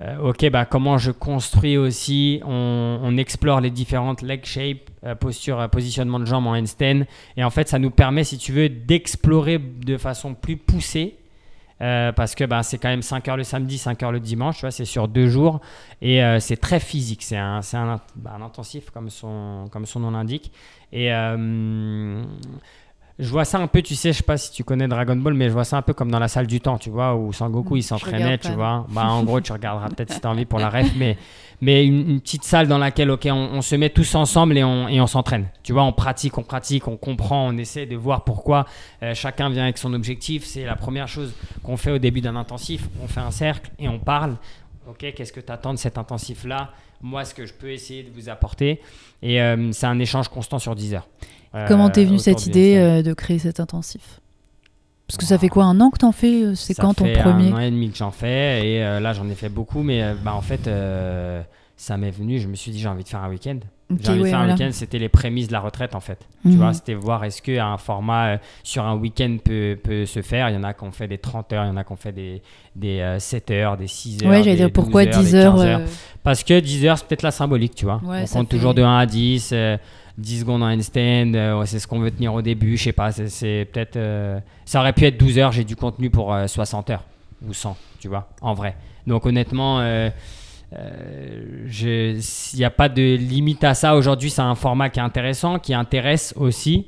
euh, ok, bah, comment je construis aussi, on, explore les différentes leg shapes, posture, positionnement de jambes en handstand. Et en fait, ça nous permet, si tu veux, d'explorer de façon plus poussée. parce que bah, c'est quand même 5 heures le samedi, 5 heures le dimanche, tu vois, c'est sur deux jours. Et c'est très physique, c'est un, un, bah, un intensif comme son, comme son nom l'indique. Et je vois ça un peu, tu sais, je sais pas si tu connais Dragon Ball, mais je vois ça un peu comme dans la salle du temps, tu vois, où Sangoku il Je s'entraînait, tu vois. Bah, en gros, tu regarderas peut-être si tu as envie pour la ref, mais, mais une, une petite salle dans laquelle, ok, on, on se met tous ensemble et on, et on s'entraîne. Tu vois, on pratique, on pratique, on comprend, on essaie de voir pourquoi euh, chacun vient avec son objectif. C'est la première chose qu'on fait au début d'un intensif. On fait un cercle et on parle. Ok, qu'est-ce que tu attends de cet intensif-là? Moi, ce que je peux essayer de vous apporter. Et euh, c'est un échange constant sur 10 heures. Euh, Comment t'es venue cette idée euh, de créer cet intensif? Parce que ça fait quoi, un an que t'en fais euh, C'est Ça quand ton fait premier? un an et demi que j'en fais et euh, là j'en ai fait beaucoup mais euh, bah, en fait euh, ça m'est venu, je me suis dit, j'ai envie de faire un week-end. J'ai envie de faire voilà. un week-end, c'était les prémices de la retraite en fait. Tu Mhm. vois, c'était voir est-ce qu'un format euh, sur un week-end peut, peut se faire? Il y en a qui ont fait des 30 heures, il y en a qui ont fait des, des euh, 7 heures, des 6 heures. Ouais, j'allais dire pourquoi 12 10 des heures 15 Parce que 10 heures, c'est peut-être la symbolique, tu vois. Ouais, On ça compte fait- toujours de 1 à 10, euh, 10 secondes en handstand, euh, c'est ce qu'on veut tenir au début, je sais pas, c'est- peut-être... euh, ça aurait pu être 12 heures, j'ai du contenu pour euh, 60 heures ou 100, tu vois, en vrai. Donc honnêtement, euh, s'il n'y a pas de limite à ça, aujourd'hui c'est un format qui est intéressant, qui intéresse aussi.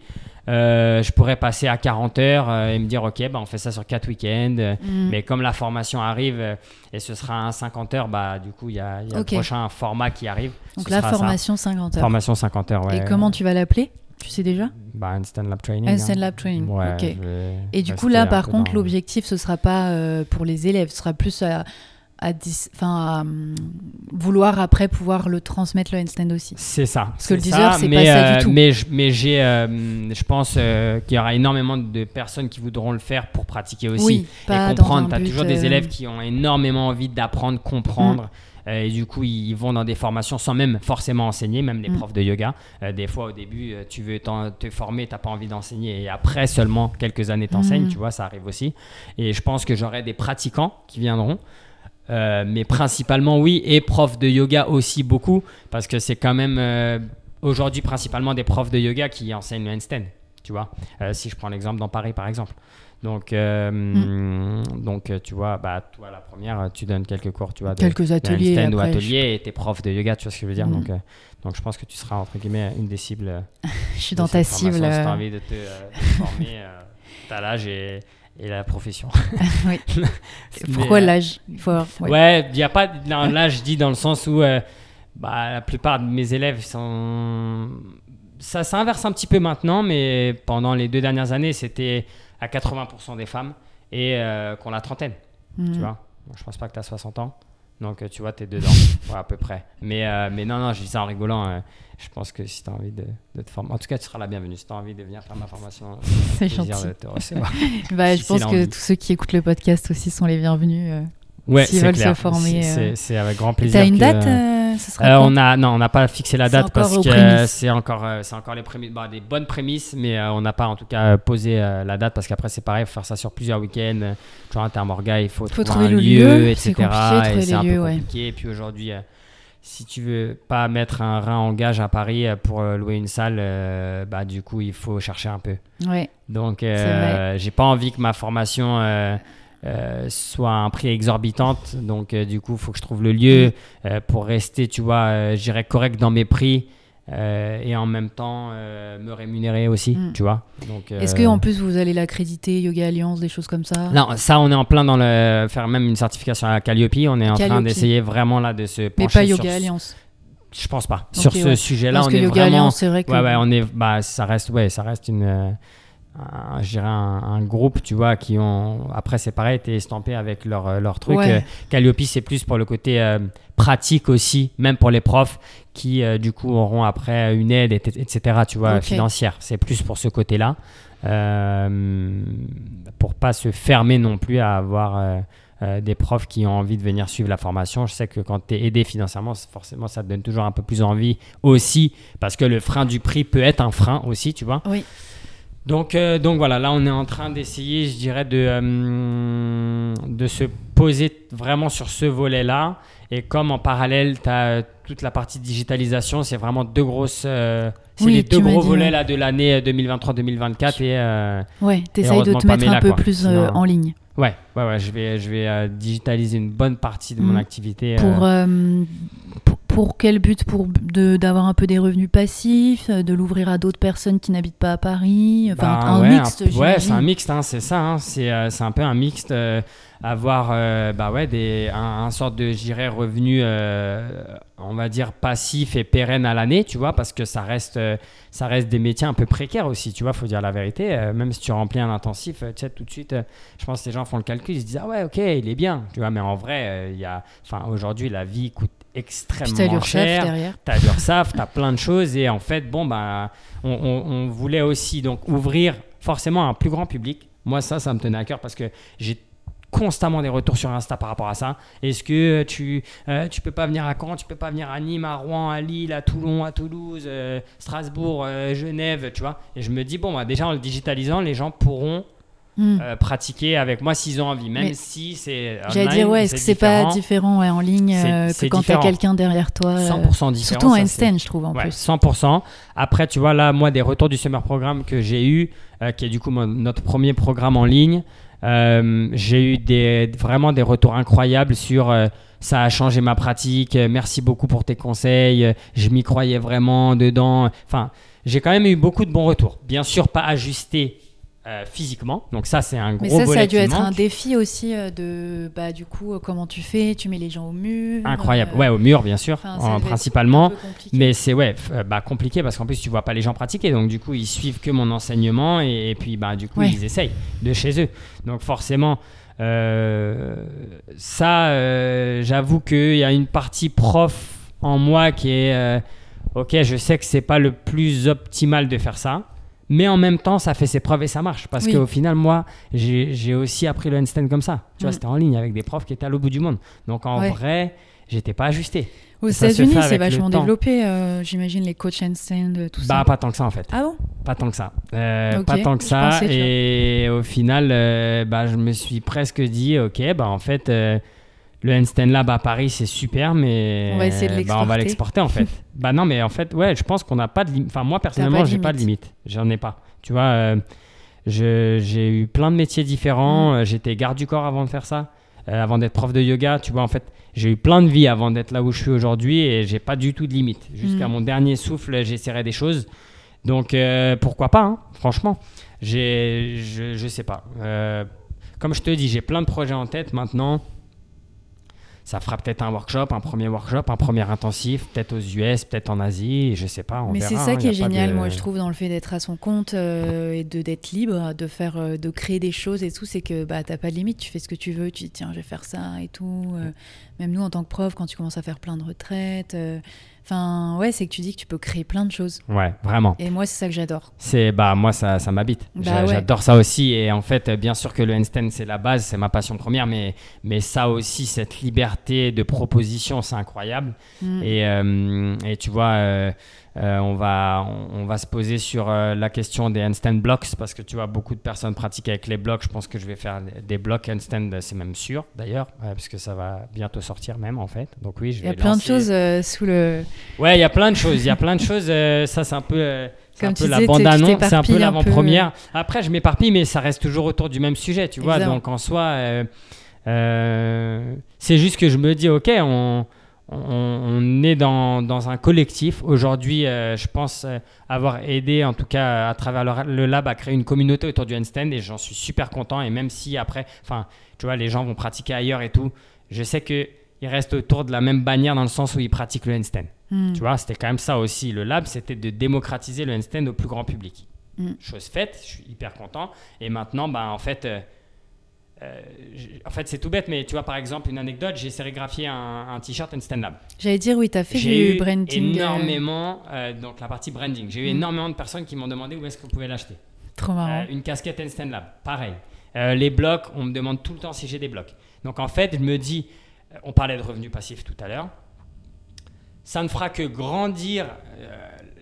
Euh, je pourrais passer à 40 heures euh, et me dire ok bah on fait ça sur 4 week-ends euh, mm. mais comme la formation arrive et ce sera un 50 heures bah du coup il y a, y a le prochain format qui arrive Donc la sera ça. formation 50 heures. formation 50 heures ouais Et comment tu vas l'appeler? Tu sais déjà? Bah Instant Lab Training Instant hein. Lab Training. Ouais, ok. Et du coup, là, par contre, l'objectif, ce sera pas pour les élèves, ce sera plus à, à, dis- enfin, à, hum, vouloir après pouvoir le transmettre le handstand aussi. C'est ça. Parce que le c'est 10 heures, ça, c'est pas ça du euh, tout. Mais, j'ai, euh, je pense euh, qu'il y aura énormément de personnes qui voudront le faire pour pratiquer aussi. oui, et comprendre. Tu as toujours des élèves qui ont énormément envie d'apprendre, comprendre. euh, et du coup, ils vont dans des formations sans même forcément enseigner, même les Mm. profs de yoga. Euh, des fois, au début, tu veux te former, tu n'as pas envie d'enseigner. Et après, seulement quelques années, t'enseignes. Mm. Tu vois, ça arrive aussi. Et je pense que j'aurai des pratiquants qui viendront. Euh, mais principalement, oui. Et profs de yoga aussi beaucoup. Parce que c'est quand même euh, aujourd'hui principalement des profs de yoga qui enseignent le handstand. Tu vois, Euh, si je prends l'exemple dans Paris, par exemple. Donc, Mm. donc tu vois, bah, toi, la première, tu donnes quelques cours, tu vois, de, quelques de ateliers. ou je- ateliers et t'es prof de yoga, tu vois ce que je veux dire. Mm. Donc, donc, je pense que tu seras, entre guillemets, une des cibles. Je suis dans ta cible. Si t'as envie de te, te former, t'as l'âge et, et la profession. Oui. Pourquoi l'âge Il ouais. Il y a pas. je dis dans le sens où euh, bah, la plupart de mes élèves sont. Ça s'inverse un petit peu maintenant, mais pendant les deux dernières années, c'était à 80% des femmes et euh, qu'on la trentaine. Mm. Tu vois Moi, Je pense pas que tu as 60 ans. Donc, euh, tu vois, tu es dedans, ouais, à peu près. Mais, euh, mais non, non, je dis ça en rigolant. euh, je pense que si tu as envie de, de te former. En tout cas, tu seras la bienvenue. Si tu as envie de venir faire ma formation, euh, C'est plaisir gentil. de te recevoir. Bah, si je pense que tous ceux qui écoutent le podcast aussi sont les bienvenus. euh. Ouais, S'ils veulent clair. se former, C'est- euh, avec grand plaisir. T'as une date euh, Ce sera Euh, on a non, on n'a pas fixé la date parce que c'est encore euh, c'est encore les prémices, bah, des bonnes prémices, mais euh, on n'a pas en tout cas posé la date parce qu'après c'est pareil, faut faire ça sur plusieurs week-ends. euh, Toujours un terme orga, il faut, Faut trouver trouver un le lieu, lieu, etc. c'est et un peu lieux, ouais. compliqué. Et puis aujourd'hui, si tu veux pas mettre un rein en gage à Paris pour louer une salle, euh, bah du coup il faut chercher un peu. Ouais. Donc, euh, j'ai pas envie que ma formation euh, euh, soit un prix exorbitante. Donc, euh, du coup, il faut que je trouve le lieu euh, pour rester, tu vois, dirais correct dans mes prix et en même temps me rémunérer aussi, Mm. tu vois. Donc, Est-ce que en plus vous allez l'accréditer, Yoga Alliance, des choses comme ça? Non, ça, on est en plein dans le faire même une certification à Calliope. On est en train d'essayer vraiment là de se Mais pencher pas sur Yoga ce- Alliance. Je pense pas. Sur ce ouais. sujet-là, Parce on que est Yoga vraiment. Alliance, c'est vrai que. Ouais, ouais, on est, bah, ça reste, ouais, ça reste une, un, un, un groupe, tu vois, qui ont, après c'est pareil, t'es estampé avec leur, euh, leur truc. Ouais. Euh, Calliope, c'est plus pour le côté euh, pratique aussi, même pour les profs qui, euh, du coup, auront après une aide, et- etc., tu vois, financière. C'est plus pour ce côté-là, euh, pour pas se fermer non plus à avoir. euh, des profs qui ont envie de venir suivre la formation. Je sais que quand tu es aidé financièrement, forcément, ça te donne toujours un peu plus envie aussi, parce que le frein du prix peut être un frein aussi, tu vois. Oui. Donc, euh, donc voilà, là, on est en train d'essayer, je dirais, de, euh, de se poser vraiment sur ce volet-là. Et comme en parallèle, tu as toute la partie digitalisation, c'est vraiment deux grosses... euh, c'est Oui, les tu deux gros dit, volets ouais. là, de l'année 2023-2024. Et, euh, Ouais, t'essayes de heureusement te mettre un peu quoi. plus euh, Sinon- en ligne. ouais, ouais, ouais, je vais, je vais euh, digitaliser une bonne partie de mon Mhm. activité. Pour, euh, euh, pour, quel but Pour d'avoir un peu des revenus passifs, euh, de l'ouvrir à d'autres personnes qui n'habitent pas à Paris Enfin, Bah, un ouais, mixte, un- Ouais, c'est un mixte, hein, c'est ça. hein, c'est euh, c'est un peu un mixte. euh, avoir euh, bah ouais, des, un, un sorte de, je dirais, revenu, on va dire, passif et pérenne à l'année, tu vois, parce que ça reste, ça reste des métiers un peu précaires aussi, tu vois, faut dire la vérité. même si tu remplis un intensif, tu sais, tout de suite, je pense que les gens font le calcul, ils se disent, ah ouais, ok, il est bien, tu vois, mais en vrai, il y a, enfin, aujourd'hui, la vie coûte extrêmement cher t'as l'URSSAF, t'as plein de choses et en fait, bon, bah, on, on- on voulait aussi donc ouvrir forcément un plus grand public. Moi, ça, ça me tenait à cœur parce que j'ai constamment des retours sur Insta par rapport à ça. Est-ce que tu, euh, tu peux pas venir à Caen, tu peux pas venir à Nîmes, à Rouen, à Lille, à Toulon, à Toulouse, euh, Strasbourg, euh, Genève, tu vois? Et je me dis, bon, bah, déjà en le digitalisant, les gens pourront Hmm. euh, pratiquer avec moi s'ils ont envie, même Mais si c'est. J'allais dire, ouais, est-ce que c'est pas différent ouais, en ligne euh, que quand t'as quelqu'un derrière toi euh, 100% différent. Surtout en handstand, je trouve, en Ouais, plus. 100%. Après, tu vois, là, moi, des retours du Summer Programme que j'ai eu, euh, qui est du coup mon- notre premier programme en ligne, euh, j'ai eu des, vraiment des retours incroyables sur euh, ça a changé ma pratique, euh, merci beaucoup pour tes conseils, euh, je m'y croyais vraiment dedans. Enfin, j'ai quand même eu beaucoup de bons retours. Bien sûr, pas ajustés euh, physiquement, donc ça, c'est un gros Mais ça, ça a dû être un défi aussi euh, de, bah, du coup, euh, comment tu fais? Tu mets les gens au mur Incroyable. Ouais, au mur, bien sûr, en- principalement. Mais c'est ouais, bah, compliqué parce qu'en plus tu vois pas les gens pratiquer, donc du coup ils suivent que mon enseignement et, et puis bah du coup Ouais. ils essayent de chez eux. Donc forcément ça, j'avoue qu'il y a une partie prof en moi qui est ok, je sais que c'est pas le plus optimal de faire ça. Mais en même temps, ça fait ses preuves et ça marche. Parce Oui. qu'au final, moi, j'ai aussi appris le handstand comme ça. Tu vois, c'était en ligne avec des profs qui étaient à l'autre bout du monde. Donc en Ouais. vrai, j'étais pas ajusté. Aux États-Unis, c'est vachement développé, euh, j'imagine, les coach handstand, euh, tout Bah, ça. pas tant que ça en fait. Ah bon? Pas tant que ça. Euh, Pas tant que ça. et au final, euh, bah, je me suis presque dit, ok, bah, en fait, le handstand lab à Paris, c'est super, mais On va essayer de euh, bah, on va l'exporter. l'exporter en fait. bah non, mais en fait, ouais, je pense qu'on n'a pas de limite. Enfin, moi personnellement, j'ai pas de limite. J'en ai pas. Tu vois, euh, je- j'ai eu plein de métiers différents. Mm. Euh, J'étais garde du corps avant de faire ça. euh, avant d'être prof de yoga, tu vois, en fait, j'ai eu plein de vies avant d'être là où je suis aujourd'hui et j'ai pas du tout de limite. Jusqu'à Mm. mon dernier souffle, j'essaierai des choses. Donc euh, pourquoi pas, hein, franchement. J'ai, je, je sais pas. Comme je te dis, j'ai plein de projets en tête maintenant. Ça fera peut-être un workshop, un premier workshop, un premier intensif, peut-être aux US, peut-être en Asie, je sais pas. on Mais c'est ça hein, qui est génial, de- moi, je trouve, dans le fait d'être à son compte euh, et de d'être libre, de faire, euh, de créer des choses et tout. C'est que bah t'as pas de limite, tu fais ce que tu veux, tu dis tiens, je vais faire ça et tout. euh, même nous, en tant que prof, quand tu commences à faire plein de retraites, euh, enfin ouais, c'est que tu dis que tu peux créer plein de choses. Ouais, vraiment. Et moi, c'est ça que j'adore. C'est bah moi ça, ça m'habite. Bah ouais. J'adore ça aussi et en fait bien sûr que le handstand c'est la base, c'est ma passion première, mais mais ça aussi cette liberté de proposition c'est incroyable. Mm. Et, euh, et tu vois, euh, euh, on, va, on, on va se poser sur euh, la question des handstand blocks parce que tu vois, beaucoup de personnes pratiquent avec les blocs. Je pense que je vais faire des blocs handstand, c'est même sûr d'ailleurs, euh, parce que ça va bientôt sortir même en fait. Donc oui, je Il y a plein de choses euh, sous le. Ouais, il y a plein de choses. Il y a plein de choses. euh, ça, c'est un peu. euh, c'est Comme un tu peu la disais, tu bande-annonce, c'est un peu l'avant-première. Après, je m'éparpille, mais ça reste toujours autour du même sujet, tu vois. Donc, en soi, euh, euh, c'est juste que je me dis, ok, on, on, on est dans, dans un collectif. Aujourd'hui, euh, je pense euh, avoir aidé, en tout cas à travers le, le lab, à créer une communauté autour du handstand et j'en suis super content. Et même si après, enfin, tu vois, les gens vont pratiquer ailleurs et tout, je sais que ils restent autour de la même bannière dans le sens où ils pratiquent le handstand. Mm. Tu vois, c'était quand même ça aussi. Le lab, c'était de démocratiser le handstand au plus grand public. Mm. Chose faite, je suis hyper content. Et maintenant, bah, en fait, euh, euh, en fait, c'est tout bête, mais tu vois, par exemple, une anecdote, j'ai sérigraphié un, un t-shirt handstand lab. J'allais dire oui, t'as fait J'ai du eu branding. euh, énormément, euh, donc la partie branding, j'ai eu Mm. énormément de personnes qui m'ont demandé où est-ce que vous pouvez l'acheter. Trop marrant. Euh, une casquette handstand lab, pareil. Les blocs, on me demande tout le temps si j'ai des blocs. Donc en fait, je me dis, on parlait de revenus passifs tout à l'heure, ça ne fera que grandir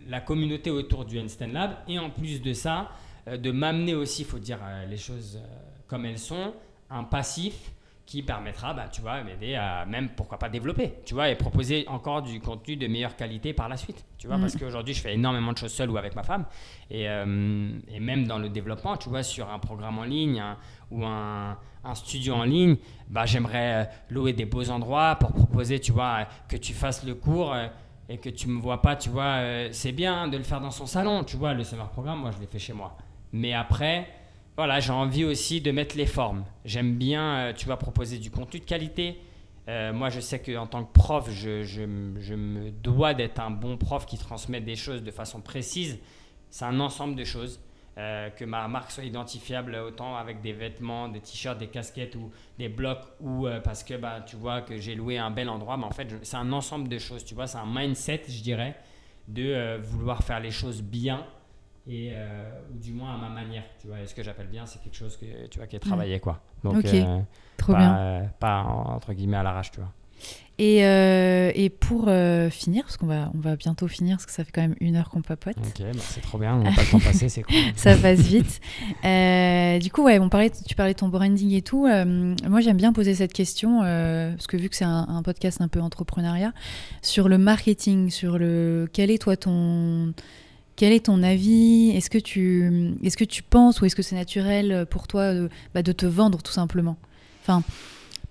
la communauté autour du handstand lab et en plus de ça, de m'amener aussi, il faut dire les choses comme elles sont, un passif qui permettra, bah, tu vois, m'aider à même, pourquoi pas, développer, tu vois, et proposer encore du contenu de meilleure qualité par la suite, tu vois, Mm. parce qu'aujourd'hui, je fais énormément de choses seul ou avec ma femme, et, euh, et même dans le développement, tu vois, sur un programme en ligne un- ou un, un studio en ligne, bah, j'aimerais euh, louer des beaux endroits pour proposer, tu vois, que tu fasses le cours euh, et que tu me vois pas, tu vois, c'est bien de le faire dans son salon, tu vois, le summer programme, moi, je l'ai fait chez moi. Mais après, voilà, j'ai envie aussi de mettre les formes. J'aime bien, euh, tu vois, proposer du contenu de qualité. Euh, moi, je sais qu'en tant que prof, je, me dois d'être un bon prof qui transmet des choses de façon précise. C'est un ensemble de choses. Euh, que ma marque soit identifiable autant avec des vêtements, des t-shirts, des casquettes ou des blocs ou parce que bah, tu vois que j'ai loué un bel endroit. Mais en fait, c'est un ensemble de choses. Tu vois, c'est un mindset, je dirais, de vouloir faire les choses bien et euh, ou du moins à ma manière tu vois et ce que j'appelle bien c'est quelque chose que tu vois qui est travaillé quoi donc euh, Trop pas, bien. euh, pas entre guillemets à l'arrache tu vois Et, et pour finir, parce qu'on va, on va bientôt finir, parce que ça fait quand même une heure qu'on papote. ok bah, c'est trop bien on n'a pas le temps passé c'est cool ça passe vite. Du coup, ouais, on parlait, tu parlais de ton branding et tout. Moi, j'aime bien poser cette question, parce que vu que c'est un, un podcast un peu entrepreneuriat, sur le marketing, sur le quel est toi ton quel est ton avis? Est-ce que tu penses ou est-ce que c'est naturel pour toi de, bah, de te vendre tout simplement? Enfin,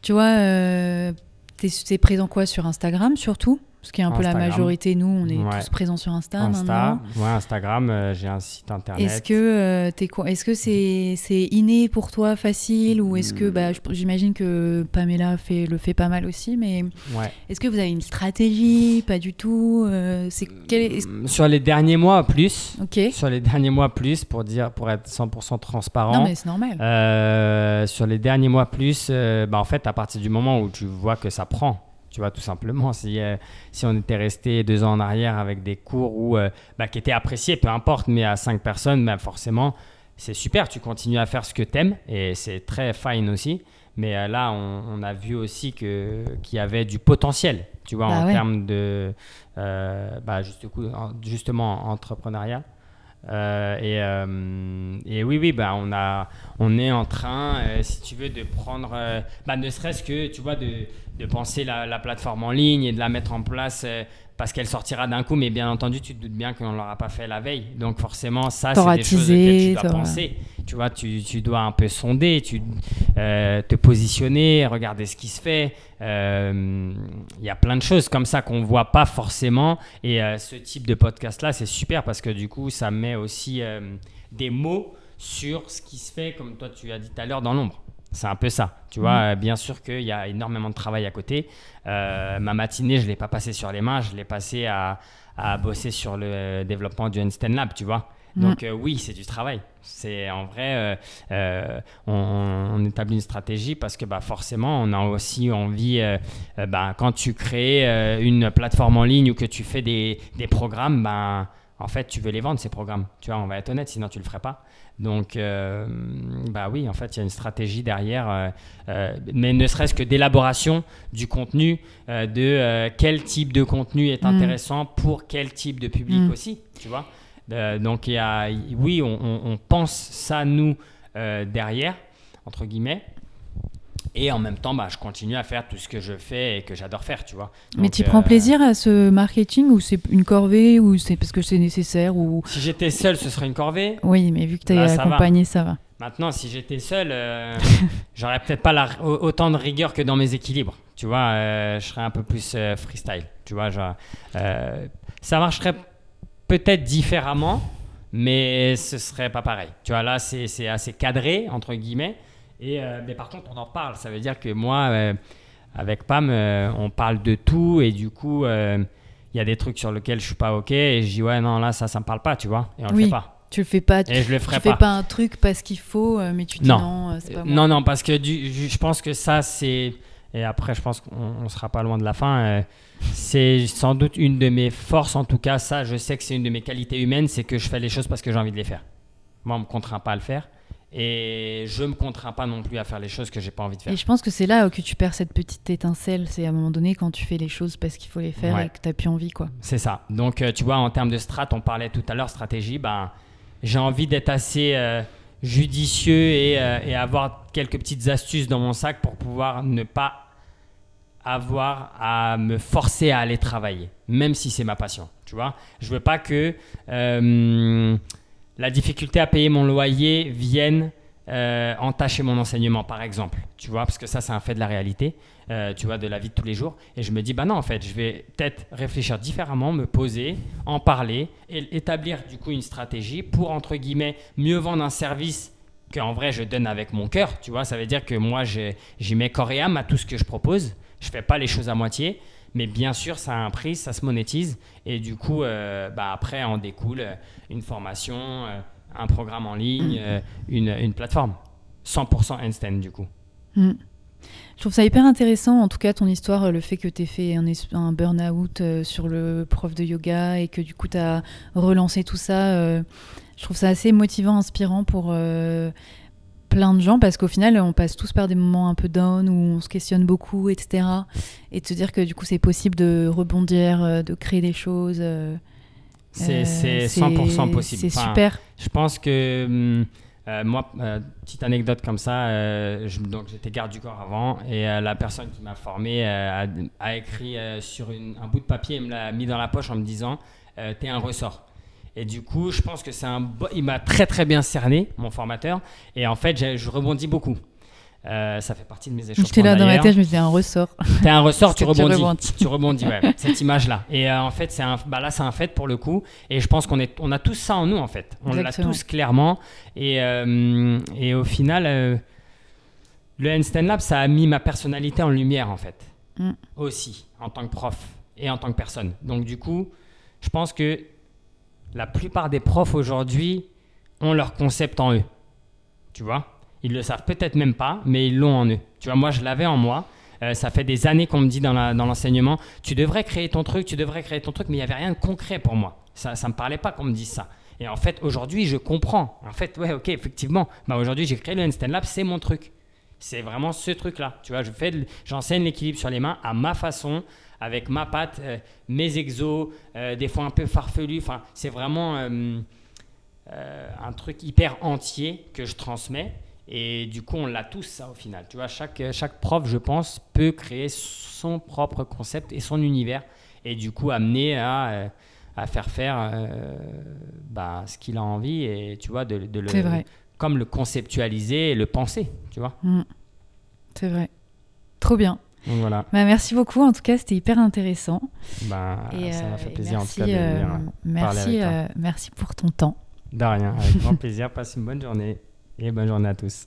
tu vois, euh, t'es, t'es présent quoi sur Instagram surtout? Qu'il y a un peu la majorité, nous, on est Ouais. tous présents sur Insta, Insta maintenant. ouais Instagram euh, j'ai un site internet Est-ce que euh, Est-ce que c'est inné pour toi, facile, ou est-ce que bah, j'imagine que Pamela fait le fait pas mal aussi, mais ouais est-ce que vous avez une stratégie Pas du tout. euh, c'est est- Mm, sur les derniers mois plus Ok. sur les derniers mois plus pour dire pour être 100% transparent Non mais c'est normal. Sur les derniers mois plus, bah, en fait, à partir du moment où tu vois que ça prend, tu vois, tout simplement, si, euh, si on était resté deux ans en arrière avec des cours où, euh, bah, qui étaient appréciés, peu importe, mais à cinq personnes, bah, forcément, c'est super, tu continues à faire ce que t'aimes et c'est très fine aussi. Mais euh, là, on, on a vu aussi qu'il y avait du potentiel, tu vois, Bah en ouais. termes de, bah, juste- en- justement, entrepreneuriat. Euh, et, euh, et oui, oui, bah, on, a, on est en train, euh, si tu veux, de prendre, bah, ne serait-ce que, tu vois, de, de penser la, la plateforme en ligne et de la mettre en place euh, parce qu'elle sortira d'un coup, mais bien entendu, tu te doutes bien qu'on ne l'aura pas fait la veille. Donc forcément, ça, c'est des choses auxquelles tu dois penser. Tu vois, tu, tu dois un peu sonder, tu, euh, te positionner, regarder ce qui se fait. Euh, Il y a plein de choses comme ça qu'on voit pas forcément. Et euh, ce type de podcast-là, c'est super parce que du coup, ça met aussi des mots sur ce qui se fait, comme toi tu as dit tout à l'heure, dans l'ombre. C'est un peu ça. Tu vois. Euh, bien sûr qu'il y a énormément de travail à côté. Euh, ma matinée, je ne l'ai pas passée sur les mains, je l'ai passée à, à bosser sur le développement du Einstein Lab, tu vois. Donc euh, oui, c'est du travail. C'est en vrai, euh, on, on établit une stratégie parce que bah, forcément, on a aussi envie, euh, bah, quand tu crées une plateforme en ligne ou que tu fais des, des programmes, bah, en fait, tu veux les vendre, ces programmes. Tu vois, on va être honnête, sinon tu le ferais pas. Donc, euh, bah oui, en fait, il y a une stratégie derrière, euh, euh, mais ne serait-ce que d'élaboration du contenu, de quel type de contenu est Mm. intéressant pour quel type de public Mm. aussi, tu vois. Donc, il y a, oui, on, on- on pense ça, nous, derrière, entre guillemets. Et en même temps, bah, je continue à faire tout ce que je fais et que j'adore faire, tu vois. mais tu euh, prends plaisir à ce marketing ou c'est une corvée ou c'est parce que c'est nécessaire ou Si j'étais seul, ce serait une corvée. oui, mais vu que Là, ça va. accompagné, ça va. Maintenant, si j'étais seul, euh, j'aurais peut-être pas la- autant de rigueur que dans mes équilibres. Tu vois, euh, je serais un peu plus euh, freestyle. Tu vois, genre, ça marcherait peut-être différemment, mais ce serait pas pareil. Tu vois, là, c'est c'est assez cadré, entre guillemets. Et, euh, mais par contre, on en parle. Ça veut dire que moi, euh, avec Pam, euh, on parle de tout. Et du coup, il y a des trucs sur lesquels je suis pas OK. Et je dis, ouais, non, là, ça, ça me parle pas, tu vois. Et on le Oui. fait pas. Tu le fais pas. Tu, Et je le ferai tu fais pas. pas un truc parce qu'il faut, mais tu dis Non. non, c'est pas moi. Non, non, parce que du- je pense que ça, c'est. Et après, je pense qu'on on sera pas loin de la fin. c'est sans doute une de mes forces, en tout cas, ça, je sais que c'est une de mes qualités humaines, c'est que je fais les choses parce que j'ai envie de les faire. Moi, on me contraint pas à le faire. Et je me contrains pas non plus à faire les choses que j'ai pas envie de faire. Et je pense que c'est là que tu perds cette petite étincelle. C'est à un moment donné quand tu fais les choses parce qu'il faut les faire Ouais. et que t'as plus envie, quoi. C'est ça. Donc, euh, tu vois, en termes de strat, on parlait tout à l'heure, stratégie, ben, j'ai envie d'être assez euh, judicieux et, euh, et avoir quelques petites astuces dans mon sac pour pouvoir ne pas avoir à me forcer à aller travailler, même si c'est ma passion. Tu vois, je veux pas que euh, la difficulté à payer mon loyer vienne euh, entacher mon enseignement, par exemple. Tu vois, parce que ça, c'est un fait de la réalité, euh, tu vois, de la vie de tous les jours. Et je me dis, bah non, en fait, je vais peut-être réfléchir différemment, me poser, en parler et établir du coup une stratégie pour, entre guillemets, mieux vendre un service qu'en vrai je donne avec mon cœur. Tu vois, ça veut dire que moi, j'y mets corps et âme à tout ce que je propose. Je fais pas les choses à moitié. Mais bien sûr, ça a un prix, ça se monétise. Et du coup, euh, bah après, en découle euh, une formation, euh, un programme en ligne, une, une plateforme. 100% instant, du coup. Mm. Je trouve ça hyper intéressant, en tout cas ton histoire, le fait que tu aies fait un, un burn-out sur le prof de yoga et que du coup tu as relancé tout ça. je trouve ça assez motivant, inspirant pour plein de gens parce qu'au final on passe tous par des moments un peu down où on se questionne beaucoup, etc. Et de se dire que du coup c'est possible de rebondir, euh, de créer des choses. euh, C'est euh, c'est 100% possible. C'est Enfin, super. Je pense que hum, euh, moi, euh, petite anecdote comme ça, euh, je- donc j'étais garde du corps avant et euh, la personne qui m'a formé euh, a, a écrit euh, sur une- un bout de papier et me l'a mis dans la poche en me disant euh, T'es un ressort. Et du coup, je pense que c'est un. bo- Il m'a très très bien cerné, mon formateur, et en fait, je rebondis beaucoup. Euh, ça fait partie de mes échanges. J'étais là dans ma tête, je me disais un ressort. T'es un ressort, tu que tu rebondis. rebondis. Tu rebondis, ouais, cette image-là. Et euh, en fait, c'est un, bah là, c'est un fait pour le coup. Et je pense qu'on est, on a tous ça en nous, en fait. On l'a tous clairement. Et, euh, et au final, le Handstand Lab, ça a mis ma personnalité en lumière, en fait. Mm. Aussi, en tant que prof et en tant que personne. Donc, du coup, je pense que la plupart des profs aujourd'hui ont leur concept en eux. Tu vois? Ils le savent peut-être même pas, mais ils l'ont en eux. Tu vois, moi, je l'avais en moi. Euh, ça fait des années qu'on me dit dans l'enseignement, tu devrais créer ton truc, tu devrais créer ton truc, mais il n'y avait rien de concret pour moi. Ça ne me parlait pas qu'on me dise ça. Et en fait, aujourd'hui, je comprends. En fait, ouais, ok, effectivement. Bah, aujourd'hui, j'ai créé le Handstand Lab, c'est mon truc. C'est vraiment ce truc-là. Tu vois, je fais, j'enseigne l'équilibre sur les mains à ma façon, avec ma patte, euh, mes exos, euh, des fois un peu farfelu. Enfin, c'est vraiment euh, un truc hyper entier que je transmets. Et du coup, on l'a tous, ça, au final. Tu vois, chaque, chaque prof, je pense, peut créer son propre concept et son univers. Et du coup, amener à, à faire faire bah, ce qu'il a envie et, tu vois, de, de le, C'est vrai. comme le conceptualiser et le penser, tu vois. Mm. C'est vrai. Trop bien. Donc voilà, Bah, merci beaucoup. En tout cas, c'était hyper intéressant. bah, Et, ça euh, m'a fait et plaisir merci, en tout cas de euh, venir. euh, merci, avec toi. euh, merci pour ton temps. De rien, avec grand plaisir. Passe une bonne journée et bonne journée à tous.